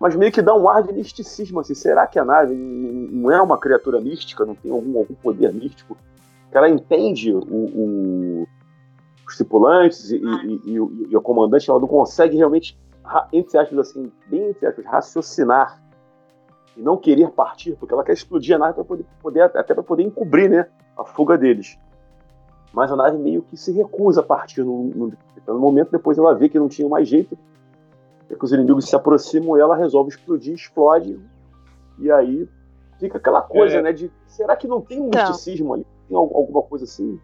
Speaker 3: Mas meio que dá um ar de misticismo, assim. Será que a nave não é uma criatura mística? Não tem algum, algum poder místico? Que ela entende o- o- os tripulantes e, e- e o- e o comandante, ela não consegue realmente, entre aspas, assim, bem entre aspas, raciocinar e não querer partir, porque ela quer explodir a nave para poder, poder- até para poder encobrir, né, a fuga deles. Mas a nave meio que se recusa a partir no, no, no momento, depois ela vê que não tinha mais jeito, é que os inimigos se aproximam e ela resolve explodir, explode, e aí fica aquela coisa,
Speaker 2: É.
Speaker 3: né, de será que não tem um
Speaker 4: Então.
Speaker 3: misticismo ali? Tem al- alguma coisa assim?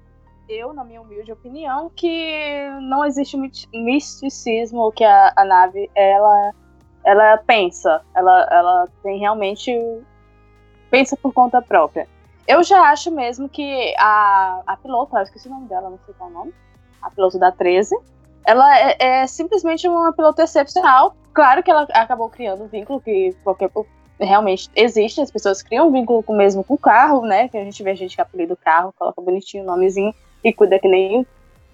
Speaker 4: Eu, na minha humilde opinião, que não existe misticismo que a, a nave ela, ela pensa. Ela, ela tem realmente. pensa por conta própria. Eu já acho mesmo que a, a piloto, eu esqueci o nome dela, não sei qual é o nome. A piloto da 13. ela é, é simplesmente uma piloto excepcional. Claro que ela acabou criando um vínculo que qualquer realmente existe, as pessoas criam um vínculo mesmo com o carro, né? Que a gente vê a gente que apelida o carro, coloca bonitinho o nomezinho e cuida que nem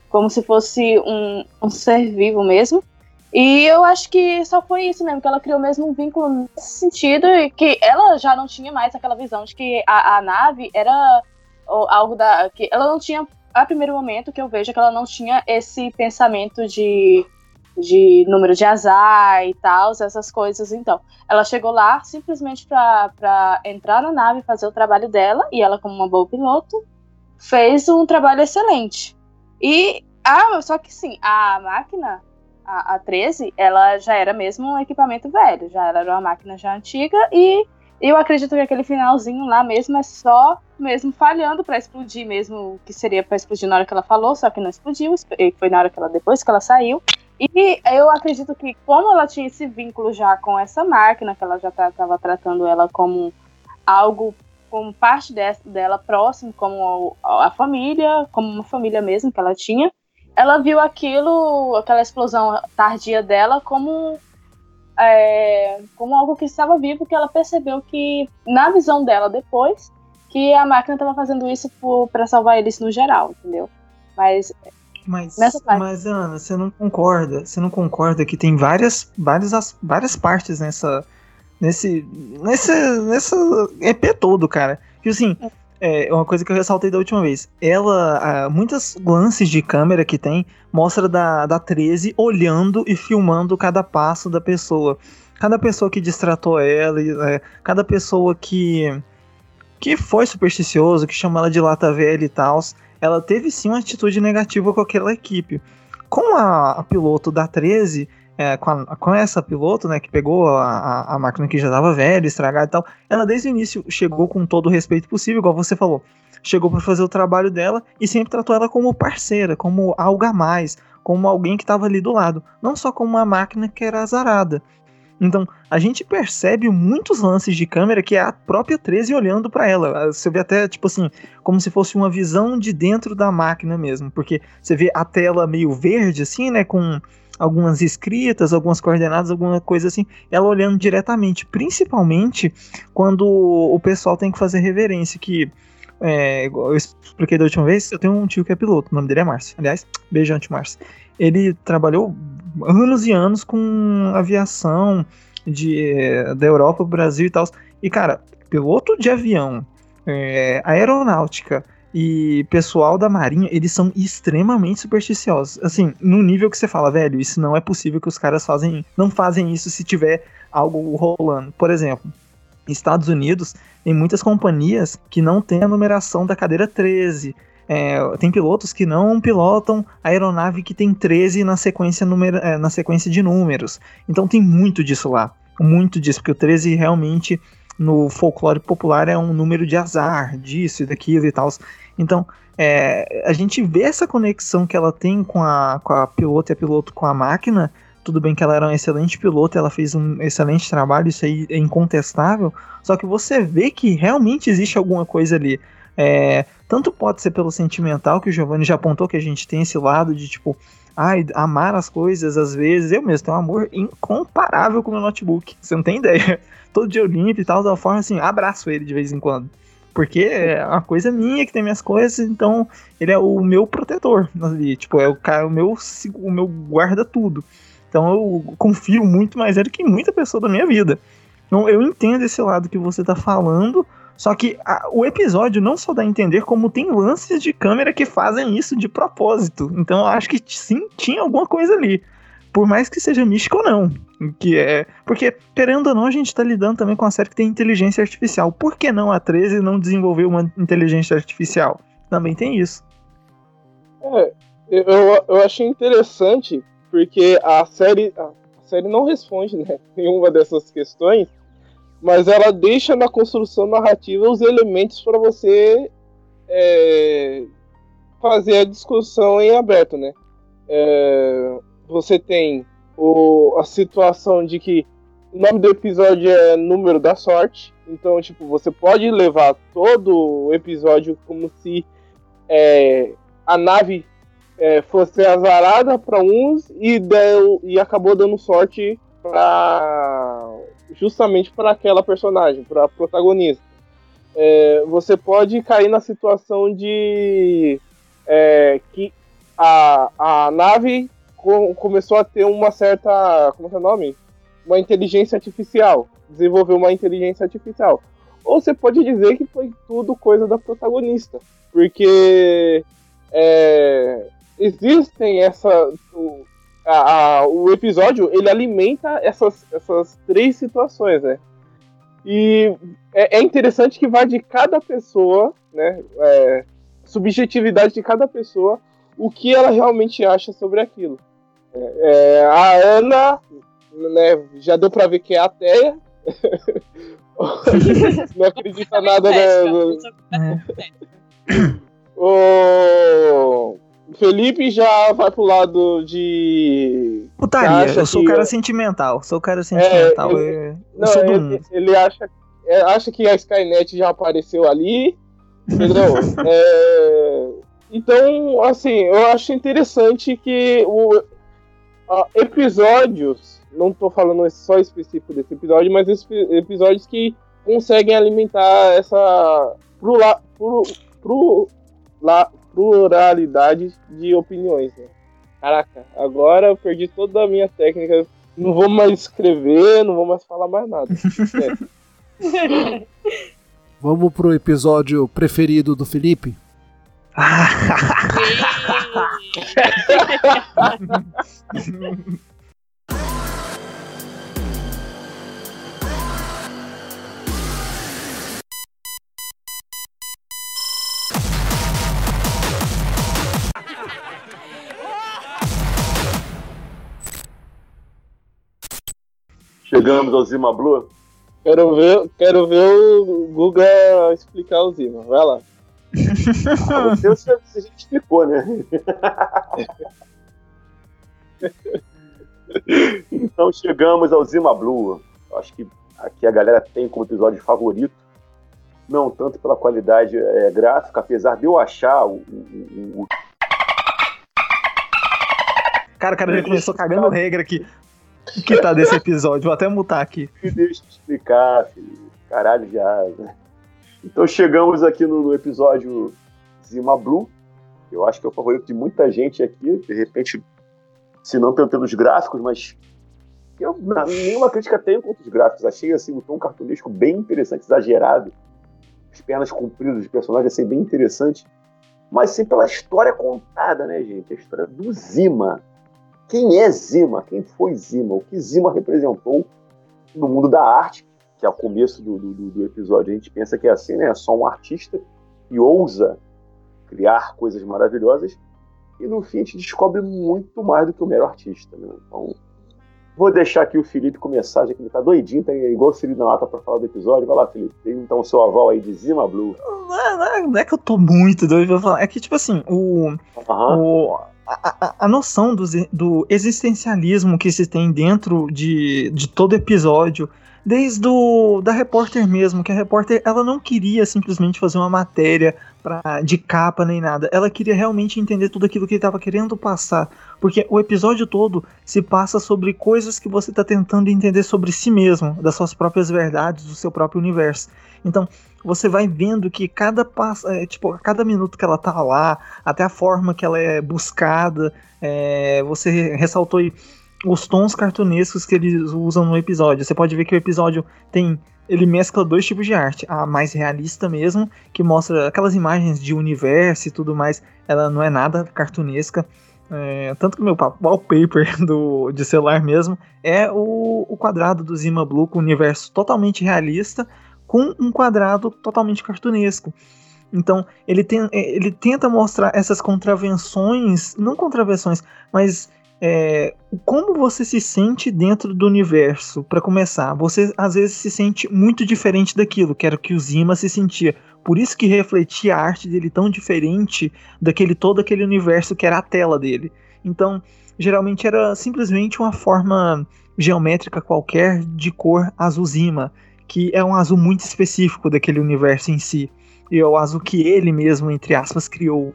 Speaker 4: como se fosse um, um ser vivo mesmo. E eu acho que só foi isso mesmo, que ela criou mesmo um vínculo nesse sentido, e que ela já não tinha mais aquela visão de que a, a nave era algo da. que ela não tinha. A primeiro momento que eu vejo é que ela não tinha esse pensamento de, de número de azar e tal, essas coisas. Então, ela chegou lá simplesmente para entrar na nave, fazer o trabalho dela, e ela, como uma boa piloto, fez um trabalho excelente. E, ah, só que sim, a máquina a, a 13, ela já era mesmo um equipamento velho, já era uma máquina já antiga e eu acredito que aquele finalzinho lá mesmo é só mesmo falhando para explodir mesmo, que seria para explodir na hora que ela falou, só que não explodiu, foi na hora que ela depois que ela saiu. E eu acredito que como ela tinha esse vínculo já com essa máquina, que ela já estava tratando ela como algo como parte de, dela próximo, como a, a família, como uma família mesmo que ela tinha ela viu aquilo, aquela explosão tardia dela, como, é, como algo que estava vivo, que ela percebeu que, na visão dela depois, que a máquina estava fazendo isso para salvar eles no geral, entendeu? Mas.
Speaker 5: Mas, mas, Ana, você não concorda? Você não concorda que tem várias, várias, várias partes nessa. Nesse. Nesse. Nessa EP todo, cara. Que assim. É é uma coisa que eu ressaltei da última vez. Ela, muitos lances de câmera que tem, mostra da, da 13 olhando e filmando cada passo da pessoa. Cada pessoa que distratou ela, é, cada pessoa que que foi supersticioso, que chamou ela de lata velha e tal, ela teve sim uma atitude negativa com aquela equipe. Com a, a piloto da 13, é, com, a, com, essa piloto, né, que pegou a, a, máquina que já estava velha, estragada e tal, ela desde o início chegou com todo o respeito possível, igual você falou. Chegou para fazer o trabalho dela e sempre tratou ela como parceira, como algo a mais, como alguém que estava ali do lado, não só como uma máquina que era azarada. Então, a gente percebe muitos lances de câmera que é a própria 13 olhando para ela. Você vê até, tipo assim, como se fosse uma visão de dentro da máquina mesmo. Porque você vê a tela meio verde, assim, né? Com algumas escritas, algumas coordenadas, alguma coisa assim, ela olhando diretamente, principalmente quando o pessoal tem que fazer reverência, que é, eu expliquei da última vez, eu tenho um tio que é piloto, o nome dele é Márcio. Aliás, beijante Márcio. Ele trabalhou anos e anos com aviação de, da Europa, Brasil e tal. E, cara, piloto de avião, é, aeronáutica, e pessoal da Marinha, eles são extremamente supersticiosos. Assim, no nível que você fala, velho, isso não é possível que os caras fazem, não fazem isso se tiver algo rolando. Por exemplo, Estados Unidos tem muitas companhias que não tem a numeração da cadeira 13. É, tem pilotos que não pilotam a aeronave que tem 13 na sequência, é, na sequência de números. Então tem muito disso lá. Muito disso, porque o 13 realmente no folclore popular é um número de azar, disso e daquilo e tal. Então, é, a gente vê essa conexão que ela tem com a, com a piloto e a piloto com a máquina. Tudo bem que ela era um excelente piloto, ela fez um excelente trabalho, isso aí é incontestável. Só que você vê que realmente existe alguma coisa ali. É, tanto pode ser pelo sentimental, que o Giovanni já apontou que a gente tem esse lado de tipo, ai, amar as coisas às vezes. Eu mesmo tenho um amor incomparável com o meu notebook, você não tem ideia. Todo dia eu limpo e tal, da forma assim, abraço ele de vez em quando. Porque é uma coisa minha que tem minhas coisas, então ele é o meu protetor. Tipo, é o cara, o meu, o meu guarda tudo. Então eu confio muito mais nele que muita pessoa da minha vida. Então eu entendo esse lado que você tá falando, só que a, o episódio não só dá a entender como tem lances de câmera que fazem isso de propósito. Então eu acho que sim, tinha alguma coisa ali por mais que seja místico ou não. Que é. Porque, querendo ou não, a gente tá lidando também com uma série que tem inteligência artificial. Por que não a 13 não desenvolveu uma inteligência artificial? Também tem isso.
Speaker 2: É, eu, eu achei interessante, porque a série. A série não responde, né? Nenhuma dessas questões, mas ela deixa na construção narrativa os elementos para você é, fazer a discussão em aberto, né? É, você tem o, a situação de que o nome do episódio é Número da Sorte. Então, tipo, você pode levar todo o episódio como se é, a nave é, fosse azarada para uns e, deu, e acabou dando sorte para justamente para aquela personagem, para protagonista. É, você pode cair na situação de é, que a, a nave começou a ter uma certa. Como é o nome? Uma inteligência artificial. Desenvolveu uma inteligência artificial. Ou você pode dizer que foi tudo coisa da protagonista. Porque é, existem essa. O, a, a, o episódio ele alimenta essas, essas três situações, né? E é, é interessante que vai de cada pessoa, né? É, subjetividade de cada pessoa, o que ela realmente acha sobre aquilo. É, a Ana, né, já deu pra ver que é ateia. não acredita nada, né? O Felipe já vai pro lado de.
Speaker 5: Putaria, eu sou o cara sentimental. Sou o cara é, sentimental. É, ele, eu,
Speaker 2: não, ele, ele acha, é, acha que a Skynet já apareceu ali. Entendeu? é, então, assim, eu acho interessante que o, uh, episódios, não tô falando só específico desse episódio, mas episódios que conseguem alimentar essa pro, pro, pro, la, pluralidade de opiniões. Né? Caraca, agora eu perdi toda a minha técnica. Não vou mais escrever, não vou mais falar mais nada.
Speaker 1: é. Vamos pro episódio preferido do Felipe?
Speaker 3: Chegamos ao Zima Blue?
Speaker 2: Quero ver, quero ver o Guga explicar o Zima. Vai lá.
Speaker 3: Ah, já explicou, né? então chegamos ao Zima Blue. Acho que aqui a galera tem como episódio favorito. Não tanto pela qualidade é, gráfica, apesar de eu achar o, o, o...
Speaker 5: Cara, o cara já começou cagando regra aqui que tá desse episódio. Vou até mutar aqui.
Speaker 3: Deixa eu explicar, filho. Caralho, já. Então chegamos aqui no, no, episódio Zima Blue. Eu acho que é o favorito de muita gente aqui. De repente, se não pelos gráficos, mas eu nenhuma crítica tenho contra os gráficos. Achei assim um tom cartunesco bem interessante, exagerado. As pernas compridas dos personagens assim bem interessante. Mas sim pela história contada, né, gente? A história do Zima quem é Zima? Quem foi Zima? O que Zima representou no mundo da arte? Que ao começo do, do, do episódio a gente pensa que é assim, né? É só um artista que ousa criar coisas maravilhosas e no fim a gente descobre muito mais do que o mero artista. Né? Então, vou deixar aqui o Felipe começar, já que ele tá doidinho, tá igual o Felipe na lata pra falar do episódio. Vai lá, Felipe, tem então o seu aval aí de Zima Blue.
Speaker 5: Não é, não é que eu tô muito doido pra falar, é que tipo assim, o. Uhum. o a, a, noção do, do, existencialismo que se tem dentro de, de todo episódio, desde o, da repórter mesmo, que a repórter ela não queria simplesmente fazer uma matéria pra, de capa nem nada, ela queria realmente entender tudo aquilo que ele estava querendo passar, porque o episódio todo se passa sobre coisas que você está tentando entender sobre si mesmo, das suas próprias verdades, do seu próprio universo. Então, você vai vendo que cada passo, é, tipo, cada minuto que ela tá lá, até a forma que ela é buscada, é, você ressaltou aí os tons cartunescos que eles usam no episódio. Você pode ver que o episódio tem ele mescla dois tipos de arte. A mais realista mesmo, que mostra aquelas imagens de universo e tudo mais. Ela não é nada cartunesca. É, tanto que o meu wallpaper do, de celular mesmo é o, o quadrado do Zima Blue com o universo totalmente realista, com um quadrado totalmente cartunesco. Então, ele, tem, é, ele tenta mostrar essas contravenções, não contravenções, mas é, como você se sente dentro do universo, para começar. Você às vezes se sente muito diferente daquilo, que era o que o Zima se sentia. Por isso que refletia a arte dele tão diferente daquele todo aquele universo que era a tela dele. Então, geralmente era simplesmente uma forma geométrica qualquer de cor azul Zima que é um azul muito específico daquele universo em si. E é o azul que ele mesmo, entre aspas, criou.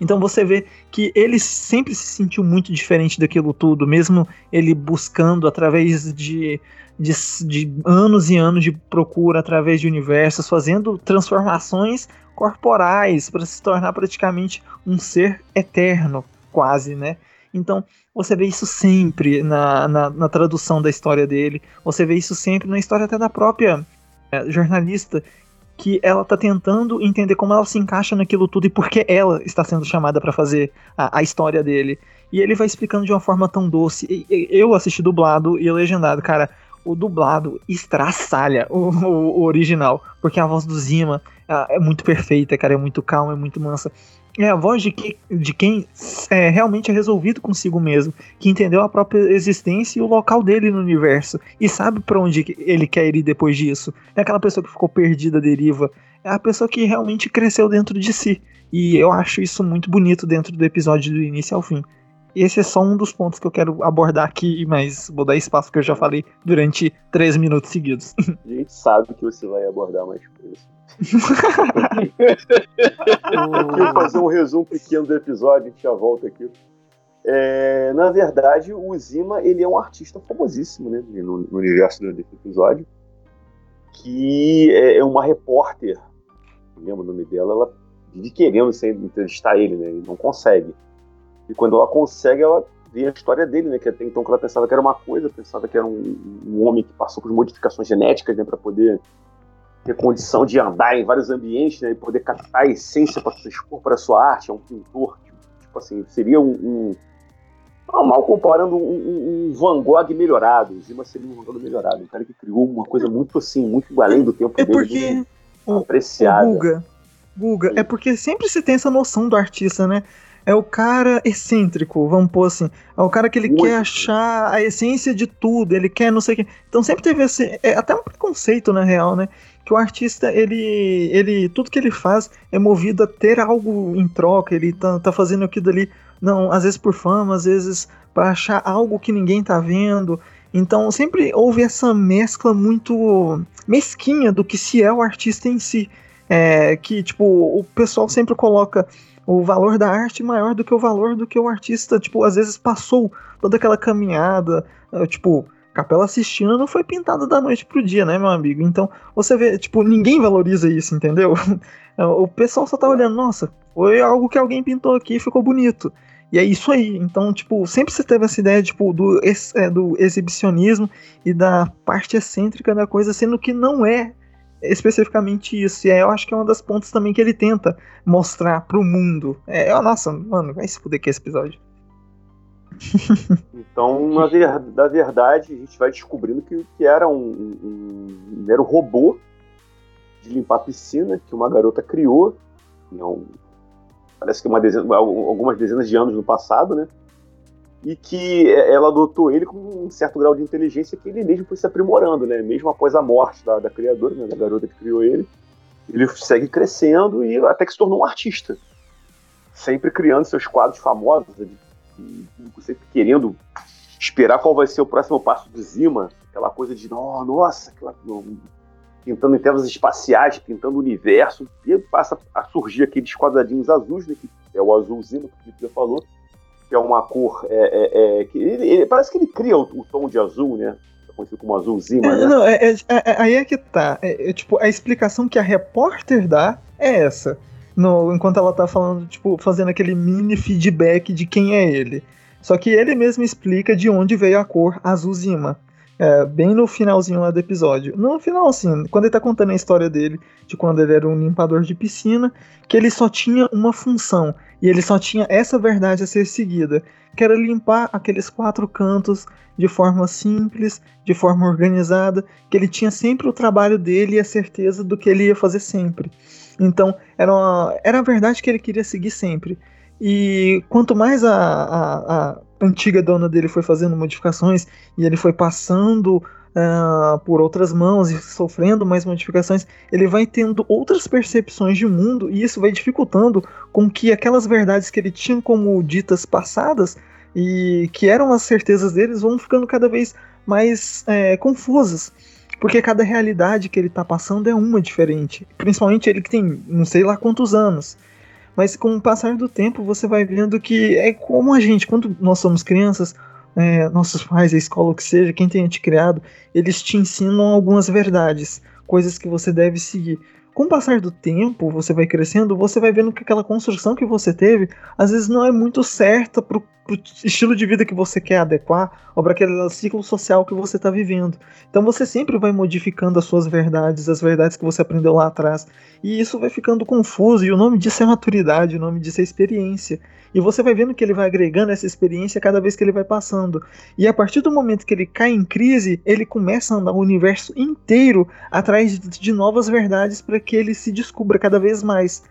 Speaker 5: Então você vê que ele sempre se sentiu muito diferente daquilo tudo, mesmo ele buscando através de, de, de anos e anos de procura, através de universos, fazendo transformações corporais para se tornar praticamente um ser eterno, quase, né? Então, você vê isso sempre na, na, na, tradução da história dele, você vê isso sempre na história até da própria é, jornalista, que ela tá tentando entender como ela se encaixa naquilo tudo e por que ela está sendo chamada para fazer a, a, história dele. E ele vai explicando de uma forma tão doce. E, e, eu assisti dublado e legendado, cara. O dublado estraçalha o, o, o original, porque a voz do Zima é muito perfeita, cara, é muito calma, é muito mansa é a voz de, que, de quem é, realmente é resolvido consigo mesmo, que entendeu a própria existência e o local dele no universo e sabe para onde ele quer ir depois disso. É aquela pessoa que ficou perdida à deriva, é a pessoa que realmente cresceu dentro de si. E eu acho isso muito bonito dentro do episódio do início ao fim. Esse é só um dos pontos que eu quero abordar aqui, mas vou dar espaço que eu já falei durante três minutos seguidos.
Speaker 3: A gente sabe que você vai abordar mais coisas. Eu fazer um resumo pequeno do episódio, a gente já volta aqui. É, na verdade, o Zima ele é um artista famosíssimo né, no, no universo desse episódio, que é, é uma repórter, não lembro o nome dela, ela vive querendo entrevistar ele, né, e não consegue. E quando ela consegue, ela vê a história dele, né, que até então que ela pensava que era uma coisa, pensava que era um, um homem que passou por modificações genéticas né, para poder ter condição de andar em vários ambientes né, e poder captar a essência para expor para sua arte, é um pintor, tipo, tipo assim, seria um, um mal comparando um, um, um, Van Gogh melhorado, o Zima seria um Van Gogh melhorado, um cara que criou uma coisa muito assim, muito além do tempo
Speaker 5: é
Speaker 3: dele,
Speaker 5: porque
Speaker 3: o, apreciada.
Speaker 5: Guga, Guga, é porque sempre se tem essa noção do artista, né? É o cara excêntrico, vamos pôr assim. É o cara que ele Muito. quer achar a essência de tudo, ele quer não sei o que. Então sempre teve esse. É até um preconceito, na real, né? que o artista, ele, ele, tudo que ele faz é movido a ter algo em troca, ele tá, tá fazendo aquilo ali, não, às vezes por fama, às vezes para achar algo que ninguém tá vendo. Então sempre houve essa mescla muito mesquinha do que se é o artista em si. É, que, tipo, o pessoal sempre coloca o valor da arte maior do que o valor do que o artista, tipo, às vezes passou toda aquela caminhada, tipo, Capela Sistina não foi pintada da noite pro dia, né, meu amigo? Então, você vê, tipo, ninguém valoriza isso, entendeu? o pessoal só tá olhando, nossa, foi algo que alguém pintou aqui e ficou bonito. E é isso aí. Então, tipo, sempre você teve essa ideia, tipo, do, é, do exibicionismo e da parte excêntrica da coisa, sendo que não é especificamente isso. E aí eu acho que é uma das pontas também que ele tenta mostrar pro mundo. É, nossa, mano, vai se fuder que esse episódio.
Speaker 3: Então, na, ver, na, verdade, a gente vai descobrindo que, que era um, um, um mero robô de limpar a piscina que uma garota criou. Não, parece que uma dezena, algumas dezenas de anos no passado, né? E que ela adotou ele com um certo grau de inteligência que ele mesmo foi se aprimorando, né? Mesmo após a morte da, da criadora, né? da garota que criou ele, ele segue crescendo e até que se tornou um artista. Sempre criando seus quadros famosos, sempre querendo esperar qual vai ser o próximo passo do Zima, aquela coisa de, oh, nossa, aquela, pintando em telas espaciais, pintando o universo, e passa a surgir aqueles quadradinhos azuis, né, que é o azul Zima, que o já falou, que é uma cor, é, é, é que ele, ele, parece que ele cria o, o, tom de azul, né, é conhecido como azul Zima,
Speaker 5: é,
Speaker 3: né?
Speaker 5: Não, é, é, aí é que tá, tipo, a explicação que a repórter dá é essa, no, enquanto ela tá falando, tipo, fazendo aquele mini feedback de quem é ele. Só que ele mesmo explica de onde veio a cor azul Zima. É, bem no finalzinho lá do episódio. No final, assim, quando ele tá contando a história dele, de quando ele era um limpador de piscina, que ele só tinha uma função, e ele só tinha essa verdade a ser seguida, que era limpar aqueles quatro cantos de forma simples, de forma organizada, que ele tinha sempre o trabalho dele e a certeza do que ele ia fazer sempre. Então, era, uma, era a verdade que ele queria seguir sempre. E quanto mais a, a, a antiga dona dele foi fazendo modificações e ele foi passando uh, por outras mãos e sofrendo mais modificações, ele vai tendo outras percepções de mundo e isso vai dificultando com que aquelas verdades que ele tinha como ditas passadas e que eram as certezas deles vão ficando cada vez mais é, confusas. Porque cada realidade que ele está passando é uma diferente. Principalmente ele que tem não sei lá quantos anos. Mas com o passar do tempo, você vai vendo que é como a gente, quando nós somos crianças, é, nossos pais, a escola, o que seja, quem tenha te criado, eles te ensinam algumas verdades, coisas que você deve seguir. Com o passar do tempo, você vai crescendo, você vai vendo que aquela construção que você teve, às vezes não é muito certa pro, pro estilo de vida que você quer adequar, ou para aquele ciclo social que você está vivendo. Então você sempre vai modificando as suas verdades, as verdades que você aprendeu lá atrás. E isso vai ficando confuso, e o nome disso é maturidade, o nome disso é experiência. E você vai vendo que ele vai agregando essa experiência cada vez que ele vai passando. E a partir do momento que ele cai em crise, ele começa a andar o universo inteiro atrás de novas verdades para que ele se descubra cada vez mais.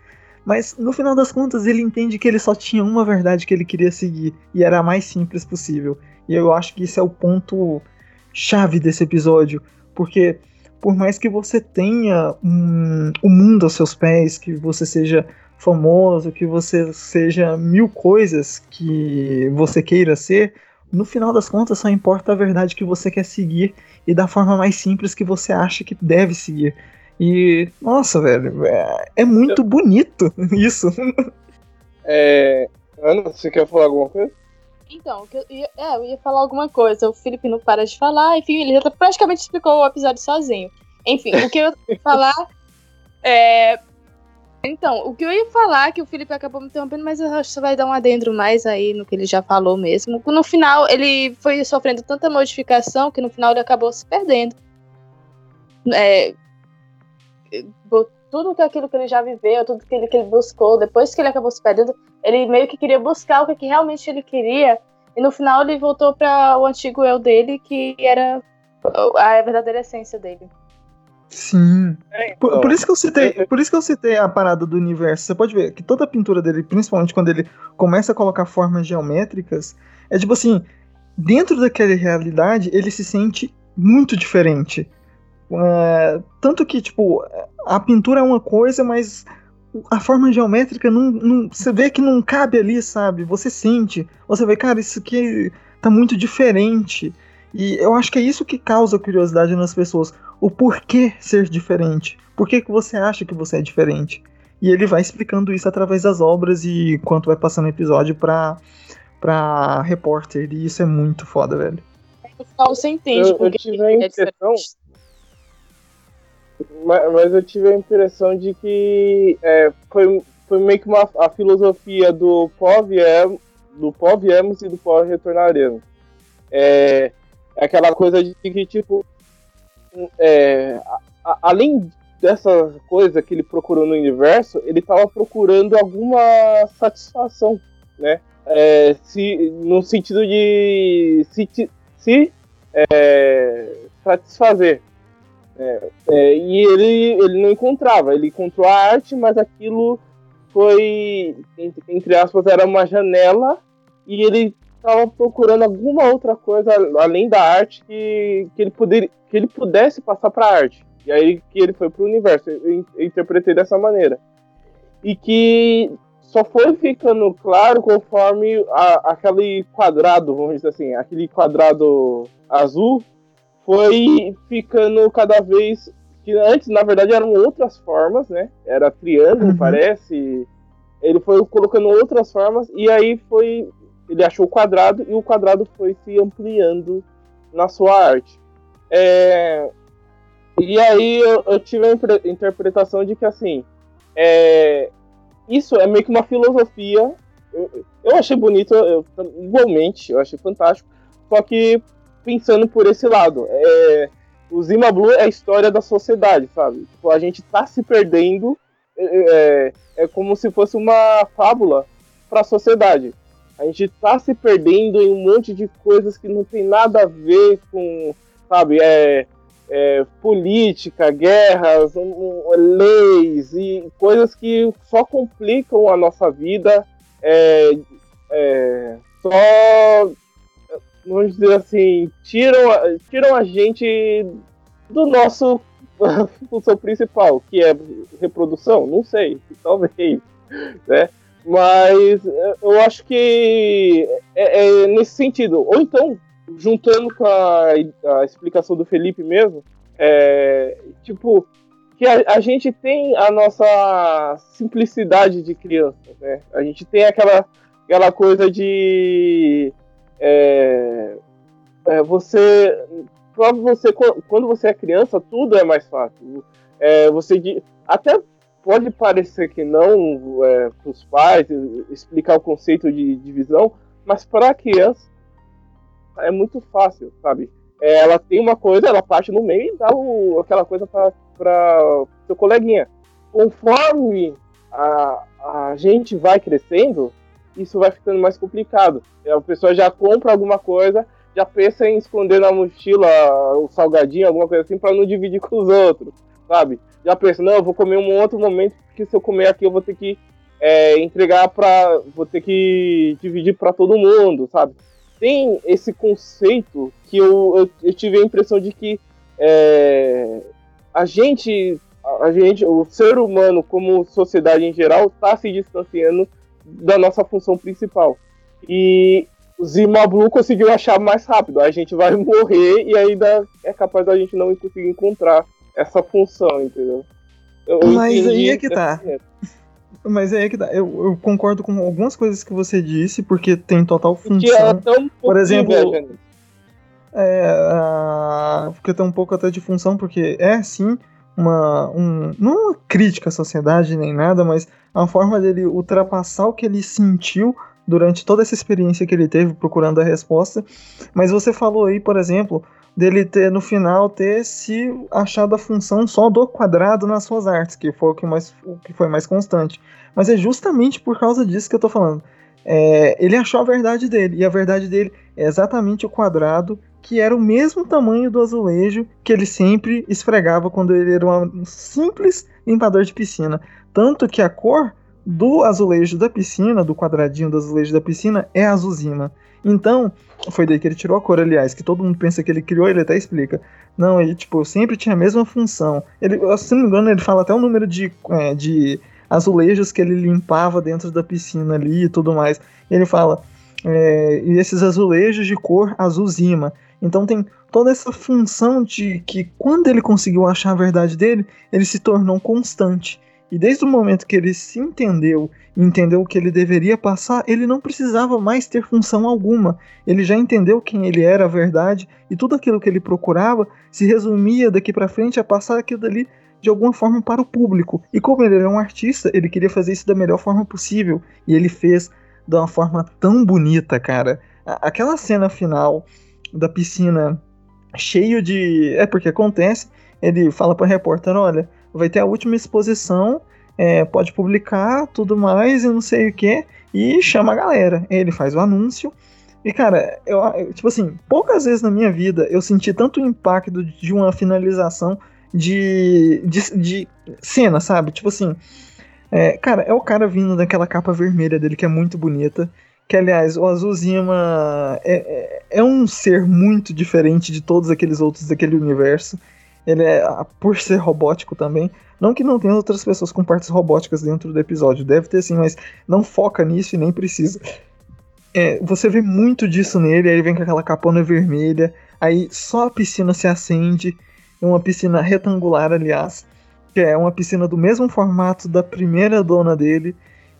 Speaker 5: Mas no final das contas, ele entende que ele só tinha uma verdade que ele queria seguir, e era a mais simples possível. E eu acho que esse é o ponto chave desse episódio, porque por mais que você tenha um, um mundo aos seus pés, que você seja famoso, que você seja mil coisas que você queira ser, no final das contas só importa a verdade que você quer seguir e da forma mais simples que você acha que deve seguir. E, nossa, velho, é, é muito eu... bonito isso.
Speaker 2: É, Ana, você quer falar alguma coisa?
Speaker 4: Então, eu ia, é, eu ia falar alguma coisa. O Felipe não para de falar, enfim, ele já praticamente explicou o episódio sozinho. Enfim, o que eu ia falar é então, o que eu ia falar, que o Felipe acabou me interrompendo, mas eu acho que você vai dar um adentro mais aí no que ele já falou mesmo. No final, ele foi sofrendo tanta modificação que no final ele acabou se perdendo. É, tudo aquilo que ele já viveu, tudo aquilo que ele buscou, depois que ele acabou se perdendo, ele meio que queria buscar o que realmente ele queria, e no final ele voltou para o antigo eu dele, que era a verdadeira essência dele.
Speaker 5: Sim. É, por, por, então, isso que eu citei, por isso que eu citei a parada do universo. Você pode ver que toda a pintura dele, principalmente quando ele começa a colocar formas geométricas, é tipo assim, dentro daquela realidade, ele se sente muito diferente. É, tanto que, tipo, a pintura é uma coisa, mas a forma geométrica não, não, você vê que não cabe ali, sabe? Você sente, você vê, cara, isso aqui tá muito diferente. E eu acho que é isso que causa curiosidade nas pessoas o porquê ser diferente. Por que, que você acha que você é diferente? E ele vai explicando isso através das obras e quanto vai passando o episódio pra, pra repórter. E isso é muito foda, velho.
Speaker 4: No final você entende
Speaker 2: eu, eu tive a é impressão. Mas, mas, eu tive a impressão de que é, foi, foi meio que uma, a filosofia do pó viemos, do pó viemos e do pó retornaremos. É, é aquela coisa de que, tipo, é, a, além dessa coisa que ele procurou no universo, ele estava procurando alguma satisfação, né? É, se, no sentido de se, se é, satisfazer. É, é, e ele, ele não encontrava, ele encontrou a arte, mas aquilo foi, entre aspas, era uma janela e ele estava procurando alguma outra coisa além da arte que, que, ele, poder, que ele pudesse passar para a arte. E aí que ele foi para o universo. Eu, eu interpretei dessa maneira. E que só foi ficando claro conforme a, aquele quadrado, vamos dizer assim, aquele quadrado azul foi ficando cada vez que antes na verdade eram outras formas, né? Era triângulo, uhum. parece. Ele foi colocando outras formas e aí foi ele achou o quadrado e o quadrado foi se ampliando na sua arte. É, e aí eu, eu, tive a interpretação de que assim, é, isso é meio que uma filosofia. Eu, eu achei bonito, eu, igualmente, eu achei fantástico. Só que pensando por esse lado, é, o Zima Blue é a história da sociedade, sabe? Tipo, a gente tá se perdendo, é, é, é como se fosse uma fábula para a sociedade. A gente tá se perdendo em um monte de coisas que não tem nada a ver com, sabe, é, é política, guerras, um, leis e coisas que só complicam a nossa vida, é, é, só, vamos dizer assim, tiram, tiram a gente do nosso função principal, que é reprodução, não sei, talvez, né? Mas eu acho que é, é, nesse sentido. Ou então, juntando com a, a explicação do Felipe mesmo, é, tipo, que a, a, gente tem a nossa simplicidade de criança, né? A gente tem aquela, aquela coisa de é, é, você, você quando você é criança tudo é mais fácil. É, você até pode parecer que não é, para os pais explicar o conceito de divisão, mas para a criança é muito fácil, sabe? É, ela tem uma coisa, ela parte no meio e dá o, aquela coisa para seu coleguinha. Conforme a, a gente vai crescendo, isso vai ficando mais complicado. A pessoa já compra alguma coisa, já pensa em esconder na mochila o salgadinho, alguma coisa assim, para não dividir com os outros, sabe? Já pensa, não, eu vou comer um outro momento, porque se eu comer aqui eu vou ter que é, entregar para, vou ter que dividir para todo mundo, sabe? tem esse conceito que eu, eu, eu tive a impressão de que é, a gente, a gente, o ser humano como sociedade em geral, está se distanciando da nossa função principal. E o Zimablu conseguiu achar mais rápido. A gente vai morrer e ainda é capaz da gente não conseguir encontrar essa função, entendeu?
Speaker 5: Eu, Mas aí é que tá. Mas é que dá. Eu, eu, concordo com algumas coisas que você disse, porque tem total função. Por exemplo. É, porque tem um pouco até de função, porque é sim uma. Um, não uma crítica à sociedade nem nada, mas a forma dele ultrapassar o que ele sentiu durante toda essa experiência que ele teve procurando a resposta. Mas você falou aí, por exemplo, dele ter no final ter se achado a função só do quadrado nas suas artes, que foi o que, mais, o que foi mais constante. Mas é justamente por causa disso que eu tô falando. É, ele achou a verdade dele, e a verdade dele é exatamente o quadrado, que era o mesmo tamanho do azulejo que ele sempre esfregava quando ele era um simples limpador de piscina. Tanto que a cor do azulejo da piscina, do quadradinho do azulejo da piscina, é azulzima. Então, foi daí que ele tirou a cor, aliás, que todo mundo pensa que ele criou, ele até explica. Não, ele, tipo, sempre tinha a mesma função. Ele, se não me engano, ele fala até o número de, é, de azulejos que ele limpava dentro da piscina ali e tudo mais. Ele fala, é, e esses azulejos de cor azulzima. Então tem toda essa função de que quando ele conseguiu achar a verdade dele, ele se tornou constante. E desde o momento que ele se entendeu entendeu o que ele deveria passar, ele não precisava mais ter função alguma. Ele já entendeu quem ele era, a verdade, e tudo aquilo que ele procurava se resumia daqui para frente a passar aquilo dali de alguma forma para o público. E como ele era um artista, ele queria fazer isso da melhor forma possível. E ele fez de uma forma tão bonita, cara. Aquela cena final da piscina cheio de. É porque acontece. Ele fala para repórter: olha, vai ter a última exposição, é, pode publicar, tudo mais, e não sei o que, e chama a galera. Ele faz o anúncio. E, cara, eu, tipo assim, poucas vezes na minha vida eu senti tanto impacto de uma finalização de, de, de cena, sabe? Tipo assim, é, cara, é o cara vindo daquela capa vermelha dele que é muito bonita. Que, aliás, o Azulzima é, é, é um ser muito diferente de todos aqueles outros daquele universo. Ele é, por ser robótico também. Não que não tenha outras pessoas com partes robóticas dentro do episódio, deve ter sim, mas não foca nisso e nem precisa. É, você vê muito disso nele, aí ele vem com aquela capona vermelha, aí só a piscina se acende, é uma piscina retangular, aliás, que é uma piscina do mesmo formato da primeira dona dele,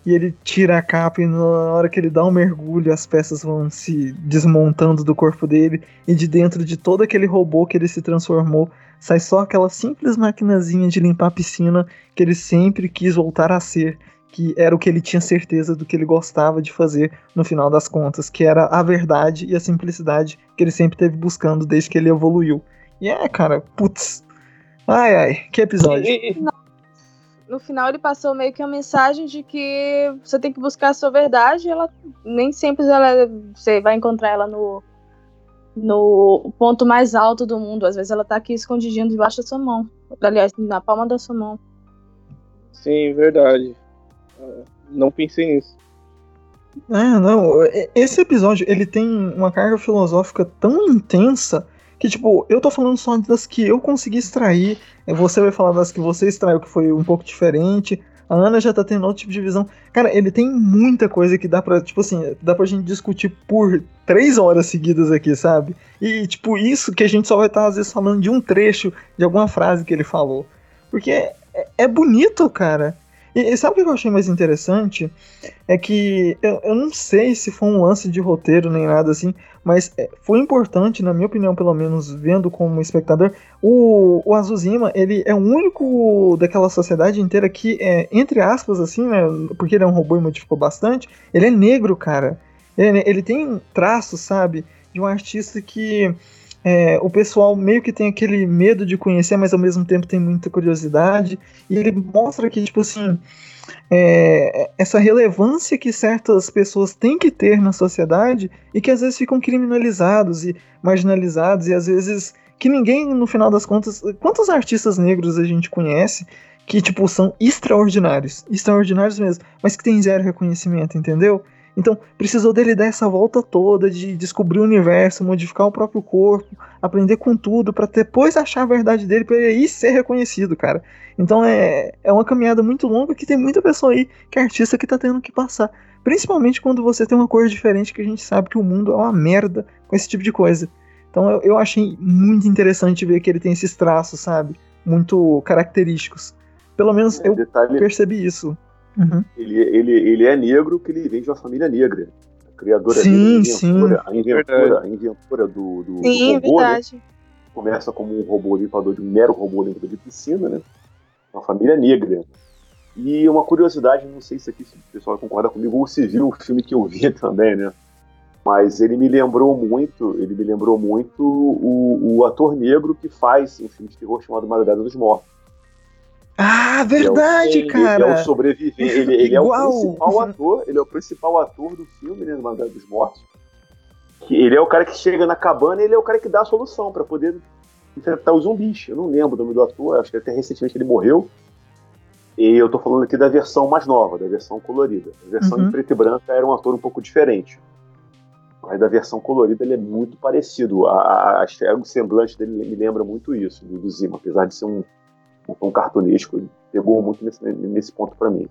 Speaker 5: e ele tira a capa e na hora que ele dá um mergulho as peças vão se desmontando do corpo dele e de dentro de todo aquele robô que ele se transformou sai só aquela simples maquinazinha de limpar a piscina que ele sempre quis voltar a ser, que era o que ele tinha certeza do que ele gostava de fazer no final das contas, que era a verdade e a simplicidade que ele sempre teve buscando desde que ele evoluiu. E é, cara, putz. Ai, ai, que episódio.
Speaker 4: No final ele passou meio que uma mensagem de que você tem que buscar a sua verdade, ela nem sempre ela, você vai encontrar ela no no ponto mais alto do mundo. Às vezes ela tá aqui escondidinha debaixo da sua mão. Aliás, na palma da sua mão.
Speaker 2: Sim, verdade. É, não pensei nisso.
Speaker 5: É, não. Esse episódio, ele tem uma carga filosófica tão intensa que, tipo, eu tô falando só das que eu consegui extrair. Você vai falar das que você extraiu, que foi um pouco diferente. A Ana já tá tendo outro tipo de visão. Cara, ele tem muita coisa que dá pra, tipo assim, dá pra gente discutir por três horas seguidas aqui, sabe? E, tipo, isso que a gente só vai estar, tá, às vezes, falando de um trecho de alguma frase que ele falou. Porque é, é bonito, cara. E, e sabe o que eu achei mais interessante? É que eu, eu não sei se foi um lance de roteiro nem nada assim, mas é, foi importante, na minha opinião, pelo menos, vendo como espectador, o, o Azuzima, ele é o único daquela sociedade inteira que, é, entre aspas, assim, né, porque ele é um robô e modificou bastante, ele é negro, cara. Ele, ele tem traços, sabe, de um artista que é, o pessoal meio que tem aquele medo de conhecer, mas ao mesmo tempo tem muita curiosidade. E ele mostra que, tipo assim, é, essa relevância que certas pessoas têm que ter na sociedade e que às vezes ficam criminalizados e marginalizados, e às vezes que ninguém, no final das contas. Quantos artistas negros a gente conhece que, tipo, são extraordinários? Extraordinários mesmo, mas que tem zero reconhecimento, entendeu? Então, precisou dele dar essa volta toda de descobrir o universo, modificar o próprio corpo, aprender com tudo, para depois achar a verdade dele, para ele aí ser reconhecido, cara. Então, é, é uma caminhada muito longa que tem muita pessoa aí, que é artista, que tá tendo que passar. Principalmente quando você tem uma cor diferente, que a gente sabe que o mundo é uma merda com esse tipo de coisa. Então, eu, eu achei muito interessante ver que ele tem esses traços, sabe? Muito característicos. Pelo menos é, eu detalhe... percebi isso.
Speaker 3: Uhum. Ele, ele, ele é negro que ele vem de uma família negra. A criadora
Speaker 5: sim,
Speaker 3: dele,
Speaker 5: sim.
Speaker 3: a inventora, a inventora do, do, sim, do robô, né? começa como um robô limpador de um mero robô limpador de piscina, né? Uma família negra. E uma curiosidade, não sei se aqui se o pessoal concorda comigo ou se viu o filme que eu vi também, né? Mas ele me lembrou muito, ele me lembrou muito o, o ator negro que faz um filme de terror chamado Madrugada dos Mortos.
Speaker 5: Ah, verdade,
Speaker 3: é o,
Speaker 5: cara.
Speaker 3: Ele é o sobrevivente. Ele, ele é o principal ator. Ele é o principal ator do filme, né, Madrugada dos Mortos. Que ele é o cara que chega na cabana e ele é o cara que dá a solução para poder enfrentar os zumbis. Eu não lembro o nome do ator, acho que até recentemente ele morreu. E eu tô falando aqui da versão mais nova, da versão colorida. A versão uhum. em preto e branco era um ator um pouco diferente. Mas da versão colorida ele é muito parecido. A, a, a, o semblante dele me lembra muito isso, do, do Zima, apesar de ser um, um tom cartunesco. Pegou muito nesse, nesse ponto para mim.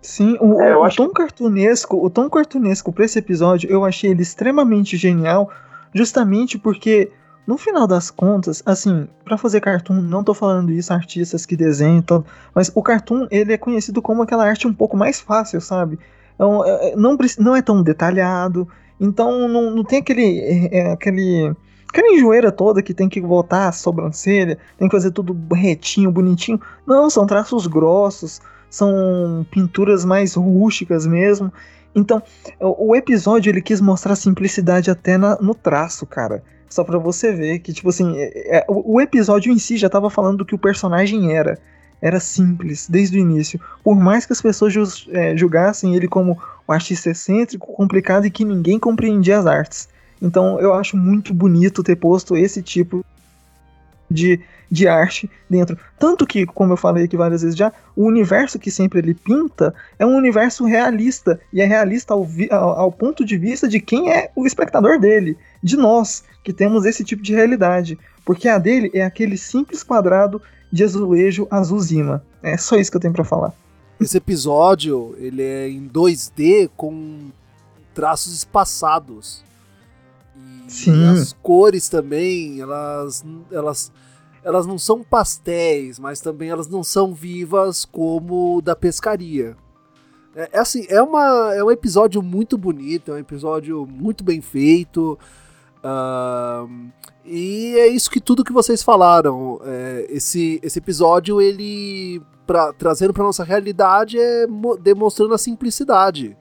Speaker 5: Sim, o, é, o tom que... cartunesco, o tom cartunesco para esse episódio, eu achei ele extremamente genial, justamente porque no final das contas, assim, para fazer cartoon, não tô falando isso artistas que desenham, todo, mas o cartoon ele é conhecido como aquela arte um pouco mais fácil, sabe? Então, é, não, não é tão detalhado, então não, não tem aquele, é, é aquele aquela enjoeira toda que tem que voltar a sobrancelha, tem que fazer tudo retinho, bonitinho. Não, são traços grossos, são pinturas mais rústicas mesmo. Então, o episódio ele quis mostrar simplicidade até na, no traço, cara. Só para você ver que, tipo assim, é, é, o episódio em si já tava falando do que o personagem era. Era simples, desde o início. Por mais que as pessoas é, julgassem ele como um artista excêntrico, complicado e que ninguém compreendia as artes. Então eu acho muito bonito ter posto esse tipo de, de arte dentro. Tanto que, como eu falei aqui várias vezes já, o universo que sempre ele pinta é um universo realista. E é realista ao, ao, ao ponto de vista de quem é o espectador dele. De nós, que temos esse tipo de realidade. Porque a dele é aquele simples quadrado de azulejo azulzima. É só isso que eu tenho para falar.
Speaker 1: Esse episódio, ele é em 2D com traços espaçados.
Speaker 5: Sim.
Speaker 1: As cores também, elas, elas, elas não são pastéis, mas também elas não são vivas como da pescaria. É, é assim, é, uma, é um episódio muito bonito, é um episódio muito bem feito. Uh, e é isso que tudo que vocês falaram. É, esse, esse episódio, ele pra, trazendo para nossa realidade, é demonstrando a simplicidade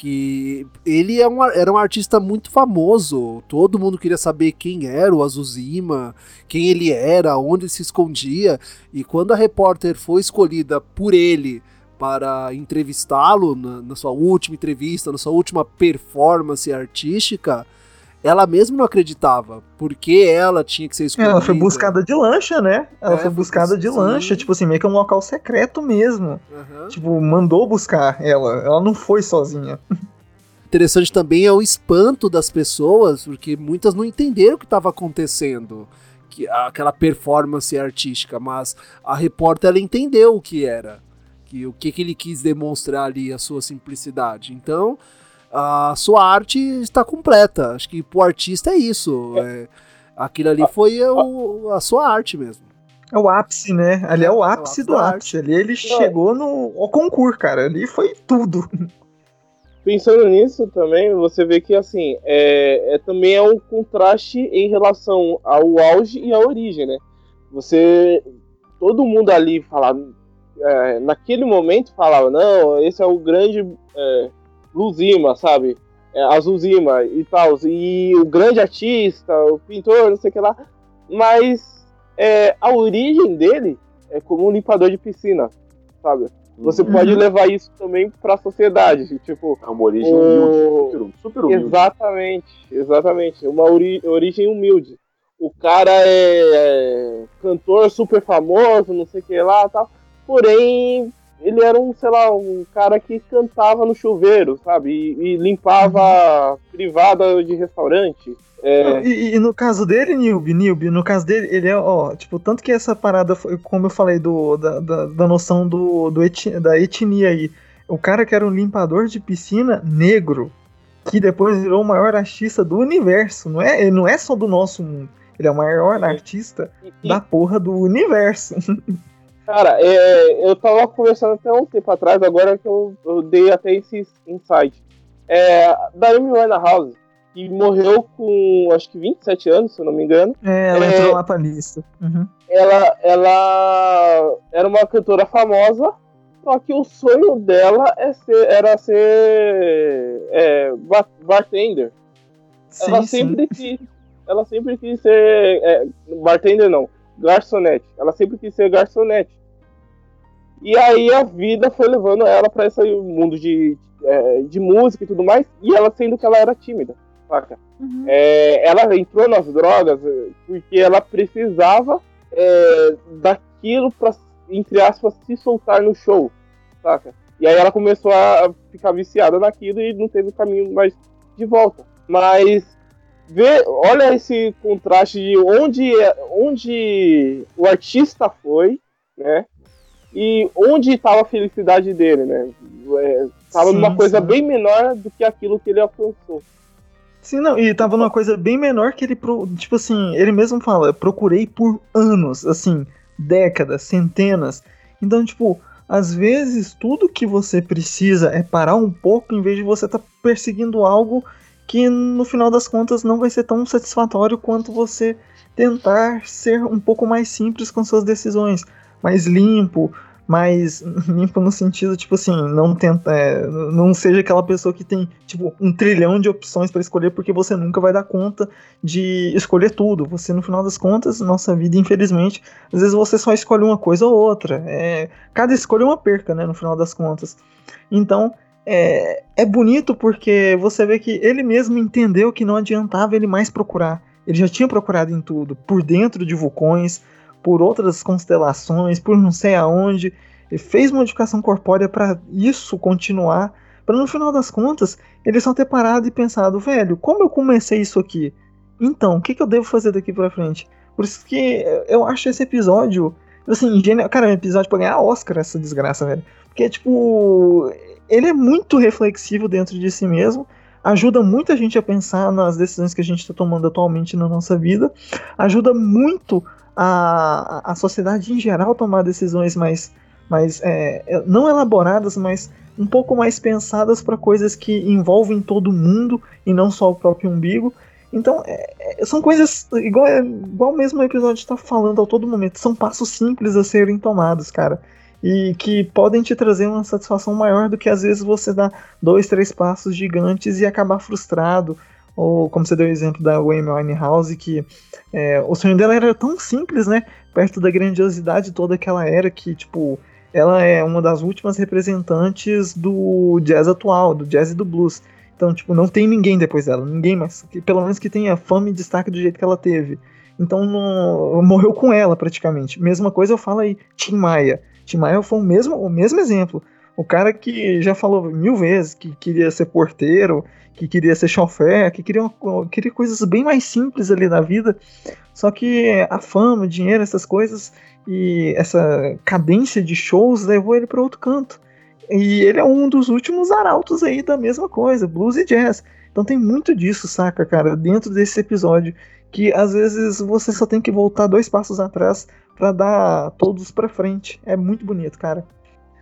Speaker 1: que ele é um, era um artista muito famoso. Todo mundo queria saber quem era o Azuzima, quem ele era, onde ele se escondia. E quando a repórter foi escolhida por ele para entrevistá-lo na, na sua última entrevista, na sua última performance artística, ela mesma não acreditava, porque ela tinha que ser escolhida.
Speaker 5: Ela foi buscada de lancha, né? Ela é, foi buscada de sim. lancha, tipo assim, meio que um local secreto mesmo. Uhum. Tipo, mandou buscar ela, ela não foi sozinha.
Speaker 1: Interessante também é o espanto das pessoas, porque muitas não entenderam o que estava acontecendo, que aquela performance artística, mas a repórter ela entendeu o que era, que o que, que ele quis demonstrar ali, a sua simplicidade. Então, a sua arte está completa. Acho que pro artista é isso. É, aquilo ali foi o, a sua arte mesmo.
Speaker 5: É o ápice, né? Ali é o ápice, é o ápice do ápice. Ali ele é. chegou no ao concurso, cara. Ali foi tudo.
Speaker 2: Pensando nisso também, você vê que assim, é, é também é um contraste em relação ao auge e à origem, né? Você. Todo mundo ali falava. É, naquele momento falava, não, esse é o grande é, Luzima, sabe? É, Azulzima e tal. E o grande artista, o pintor, não sei o que lá. Mas é, a origem dele é como um limpador de piscina, sabe? Você uhum. pode levar isso também para a sociedade, tipo.
Speaker 3: É uma origem o... humilde, super humilde.
Speaker 2: Exatamente, exatamente. Uma ori origem humilde. O cara é, é cantor super famoso, não sei o que lá, tal. Porém, ele era um, sei lá, um cara que cantava no chuveiro, sabe? E, e limpava privada de restaurante.
Speaker 5: É... E, e, no caso dele, Nilby, Nilby, no caso dele, ele é, ó, tipo, tanto que essa parada foi, como eu falei, do, da, da, da noção do, do eti, da etnia aí. O cara que era um limpador de piscina negro, que depois virou o maior artista do universo. Não é, ele não é só do nosso mundo. Ele é o maior artista e, da porra do universo.
Speaker 2: Cara, é, eu tava conversando até um tempo atrás, agora que eu, eu dei até esse insight. É, da Amy Winehouse, que morreu com acho que 27 anos, se eu não me engano.
Speaker 5: É, ela é, entrou lá pra lista. Uhum.
Speaker 2: Ela, ela era uma cantora famosa, só que o sonho dela é ser, era ser é, bartender. Sim, ela sempre sim. quis. Ela sempre quis ser. É, bartender não, garçonete. Ela sempre quis ser garçonete. E aí a vida foi levando ela para esse mundo de, é, de música e tudo mais, e ela sendo que ela era tímida, saca? Uhum. É, ela entrou nas drogas porque ela precisava é, daquilo para, entre aspas, se soltar no show, saca? E aí ela começou a ficar viciada naquilo e não teve caminho mais de volta. Mas vê, olha esse contraste de onde, onde o artista foi, né? E onde estava a felicidade dele, né? Estava é, numa coisa sim. bem menor do que aquilo que ele alcançou.
Speaker 5: Sim, não, e tava numa coisa bem menor que ele, tipo assim, ele mesmo fala, procurei por anos, assim, décadas, centenas. Então, tipo, às vezes tudo que você precisa é parar um pouco em vez de você estar tá perseguindo algo que no final das contas não vai ser tão satisfatório quanto você tentar ser um pouco mais simples com suas decisões mais limpo, mais limpo no sentido, tipo assim, não tenta, é, não seja aquela pessoa que tem, tipo, um trilhão de opções para escolher, porque você nunca vai dar conta de escolher tudo. Você, no final das contas, nossa vida, infelizmente, às vezes você só escolhe uma coisa ou outra. É, cada escolha é uma perca, né, no final das contas. Então, é, é bonito porque você vê que ele mesmo entendeu que não adiantava ele mais procurar. Ele já tinha procurado em tudo, por dentro de vulcões, por outras constelações, por não sei aonde, e fez modificação corpórea para isso continuar, para no final das contas ele só ter parado e pensado, velho, como eu comecei isso aqui? Então, o que, que eu devo fazer daqui para frente? Por isso que eu acho esse episódio, assim, genial. Cara, é um episódio pra ganhar Oscar essa desgraça, velho. Porque, tipo, ele é muito reflexivo dentro de si mesmo ajuda muita gente a pensar nas decisões que a gente está tomando atualmente na nossa vida, ajuda muito a, a sociedade em geral tomar decisões mais, mais é, é, não elaboradas, mas um pouco mais pensadas para coisas que envolvem todo mundo e não só o próprio umbigo. Então, é, é são coisas, igual, igual mesmo o episódio está falando a todo momento, são passos simples a serem tomados, cara. E que podem te trazer uma satisfação maior do que às vezes você dar dois, três passos gigantes e acabar frustrado ou como você deu o exemplo da Amy Winehouse, que é, o sonho dela era tão simples, né? Perto da grandiosidade toda que ela era, que, tipo, ela é uma das últimas representantes do jazz atual, do jazz e do blues. Então, tipo, não tem ninguém depois dela, ninguém mais, que, pelo menos que tenha fama e destaque do jeito que ela teve. Então, morreu com ela praticamente. Mesma coisa eu falo aí, Tim Maia. Tim Maia foi o mesmo, o mesmo exemplo. O cara que já falou mil vezes que queria ser porteiro, que queria ser chofer, que queria, queria coisas bem mais simples ali na vida. Só que a fama, o dinheiro, essas coisas e essa cadência de shows levou ele para outro canto. E ele é um dos últimos arautos aí da mesma coisa, blues e jazz. Então tem muito disso, saca, cara, dentro desse episódio, que às vezes você só tem que voltar dois passos atrás pra dar todos pra frente. É muito bonito, cara.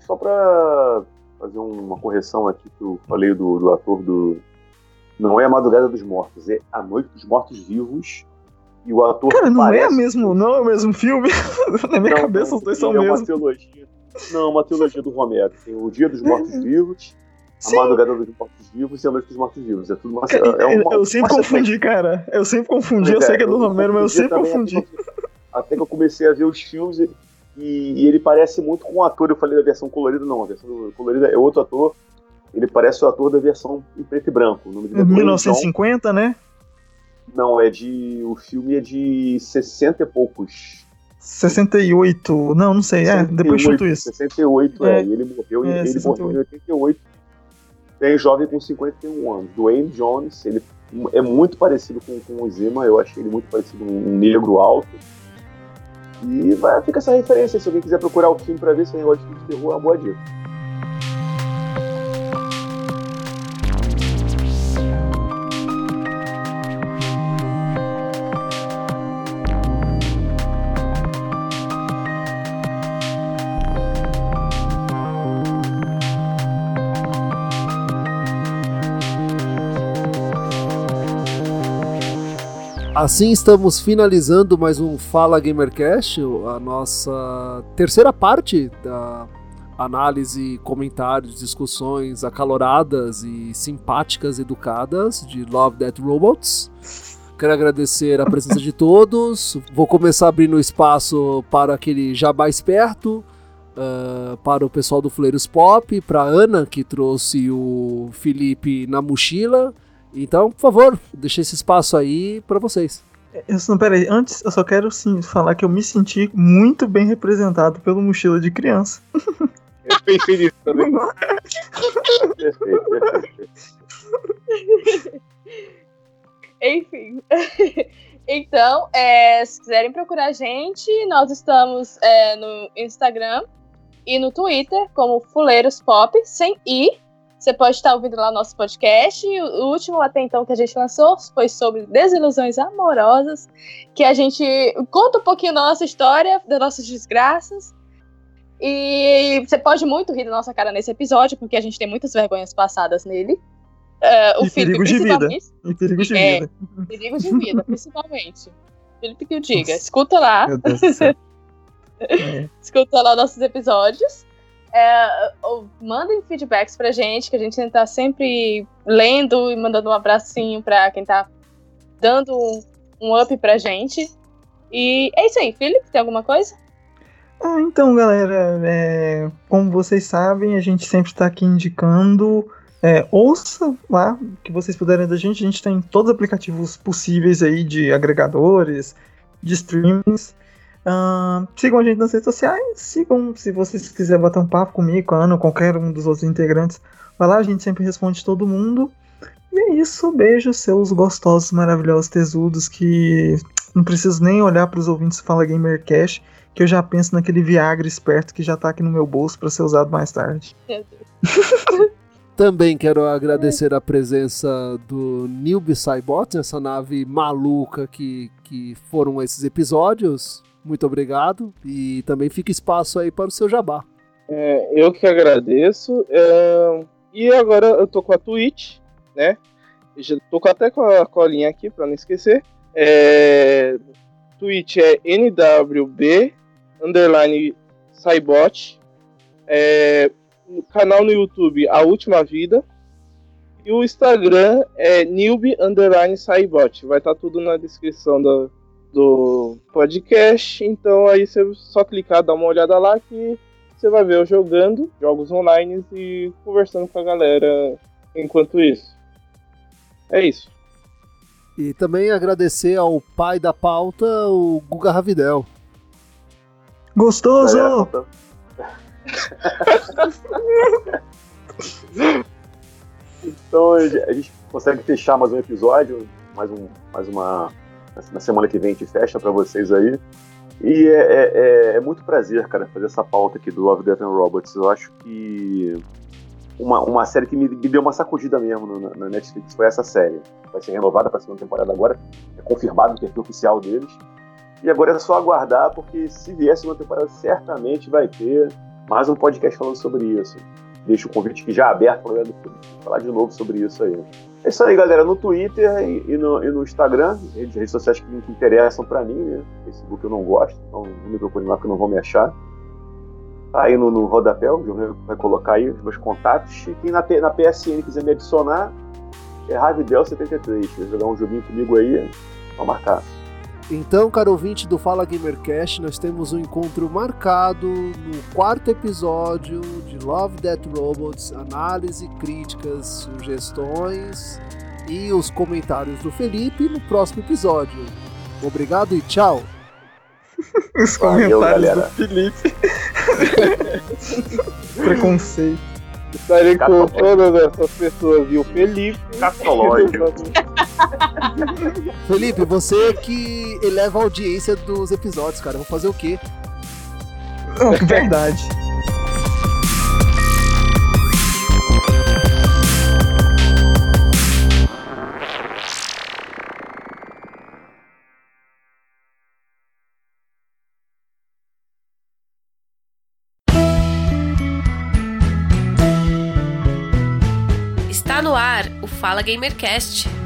Speaker 3: Só pra fazer uma correção aqui que eu falei do, do ator do. Não é a Madrugada dos Mortos, é A Noite dos Mortos Vivos. E o ator.
Speaker 5: Cara, não
Speaker 3: parece...
Speaker 5: é mesmo, não é o mesmo filme. Na minha
Speaker 3: Não,
Speaker 5: cabeça
Speaker 3: não,
Speaker 5: os dois são
Speaker 3: é
Speaker 5: mesmo.
Speaker 3: teologia. Não, uma teologia do Romero. Tem o Dia dos Mortos Vivos, a
Speaker 5: Sim.
Speaker 3: Madrugada dos Mortos Vivos e a Noite dos Mortos Vivos. É tudo uma.
Speaker 5: Cara,
Speaker 3: é uma-
Speaker 5: eu sempre
Speaker 3: uma
Speaker 5: confundi, cara. Eu sempre confundi. Eu sei
Speaker 3: é,
Speaker 5: que é do Romero, mas eu sempre confundi.
Speaker 3: Até que, eu, comecei a ver os filmes e, e ele parece muito com o ator. Eu falei da versão colorida, não. A versão colorida é outro ator. Ele parece o ator da versão em preto e branco. O nome dele é Dwayne
Speaker 5: 1950, né?
Speaker 3: Não, é de. O filme é de 60 e poucos.
Speaker 5: 68. Não, não sei. É, depois
Speaker 3: 68,
Speaker 5: chuto isso.
Speaker 3: 68, é.
Speaker 5: É.
Speaker 3: E ele morreu,
Speaker 5: É,
Speaker 3: ele
Speaker 5: 68.
Speaker 3: morreu em 88. Bem jovem com 51 anos. Dwayne Jones, ele é muito parecido com, com o Zima, eu achei ele muito parecido com um negro alto. E vai, fica essa referência, se alguém quiser procurar o filme pra ver se é negócio de de terror, é uma boa dica.
Speaker 1: Assim estamos finalizando mais um Fala Gamercast, a nossa terceira parte da análise, comentários, discussões acaloradas e simpáticas, educadas de Love, Death Robots. Quero agradecer a presença de todos. Vou começar abrindo espaço para aquele jabá esperto, ah, para o pessoal do Fleiros Pop, para Ana, que trouxe o Felipe na mochila. Então, por favor, deixe esse espaço aí para vocês.
Speaker 5: Eu, não, peraí, antes eu só quero sim falar que eu me senti muito bem representado pelo mochila de criança.
Speaker 2: Eu pensei nisso também.
Speaker 3: Perfeito, perfeito.
Speaker 4: Enfim. então, é, se quiserem procurar a gente, nós estamos é, no Instagram e no Twitter como Fuleiros Pop, sem I. Você pode estar ouvindo lá o nosso podcast. O último até então que a gente lançou foi sobre desilusões amorosas, que a gente conta um pouquinho da nossa história, das nossas desgraças. E você pode muito rir da nossa cara nesse episódio, porque a gente tem muitas vergonhas passadas nele. É, o
Speaker 5: E
Speaker 4: Felipe,
Speaker 5: perigos de vida. Em perigo de
Speaker 4: É.
Speaker 5: vida.
Speaker 4: Perigos de vida, principalmente. Felipe que o diga. Escuta lá,
Speaker 5: Meu Deus do céu. É.
Speaker 4: escuta lá nossos episódios. É, mandem feedbacks pra gente, que a gente tá sempre lendo e mandando um abracinho pra quem tá dando um, up pra gente. E é isso aí, Felipe, tem alguma coisa?
Speaker 5: Ah, então, galera, é, como vocês sabem, a gente sempre está aqui indicando. é, ouça lá o que vocês puderem da gente. A gente tem todos os aplicativos possíveis aí de agregadores, de streamings. Ah, sigam a gente nas redes sociais. Sigam se vocês quiserem bater um papo comigo, com a Ana, ou qualquer um dos outros integrantes. Vai lá, a gente sempre responde todo mundo. E é isso, beijo, seus gostosos, maravilhosos, tesudos, que não preciso nem olhar para os ouvintes Fala Gamercast que eu já penso naquele Viagra esperto que já tá aqui no meu bolso para ser usado mais tarde.
Speaker 1: Também quero agradecer a presença do Newbie Cybot, essa nave maluca que, que foram esses episódios. Muito obrigado. E também fica espaço aí para o seu jabá.
Speaker 2: É, eu que agradeço. é, e agora eu tô com a Twitch, né? Eu já tô até com a colinha aqui pra não esquecer. É, Twitch é NWB underline Cybot. É, o canal no YouTube A Última Vida. E o Instagram é newbie underline Cybot. Vai estar tudo na descrição do, do podcast. Então aí você só clicar, dar uma olhada lá que você vai ver eu jogando jogos online e conversando com a galera enquanto isso. É isso.
Speaker 1: E também agradecer ao pai da pauta, o Guga Ravidel.
Speaker 5: Gostoso!
Speaker 3: Então a gente consegue fechar mais um episódio, mais, um, mais uma. Na semana que vem a gente fecha pra vocês aí. E é, é- é- é muito prazer, cara, fazer essa pauta aqui do Love, Death and Robots. Eu acho que uma, uma série que me, me deu uma sacudida mesmo na, na Netflix foi essa série. Vai ser renovada pra segunda temporada agora, é confirmado no perfil oficial deles. E agora é só aguardar, porque se viesse uma temporada, certamente vai ter mais um podcast falando sobre isso. Deixa o convite aqui já aberto para falar de novo sobre isso aí. É isso aí, galera. No Twitter e, no, e no, Instagram, redes, sociais que, que interessam para mim, né? Facebook eu não gosto, então não me procure lá que eu não vou me achar. Tá aí no, no rodapé, o João vai colocar aí os meus contatos. E quem na, na PSN quiser me adicionar, é Ravidel73. Quer jogar um joguinho comigo aí, vou marcar.
Speaker 1: Então, caro ouvinte do Fala Gamercast, nós temos um encontro marcado no quarto episódio de Love Death Robots, análise, críticas, sugestões e os comentários do Felipe no próximo episódio. Obrigado e tchau!
Speaker 5: os
Speaker 3: Valeu,
Speaker 5: comentários
Speaker 3: galera.
Speaker 5: do Felipe. Preconceito.
Speaker 2: Estarei com todas essas pessoas e o Felipe.
Speaker 3: Catológico.
Speaker 1: Felipe, você que eleva a audiência dos episódios, cara. Vou fazer o quê?
Speaker 5: Verdade.
Speaker 6: Fala Gamercast.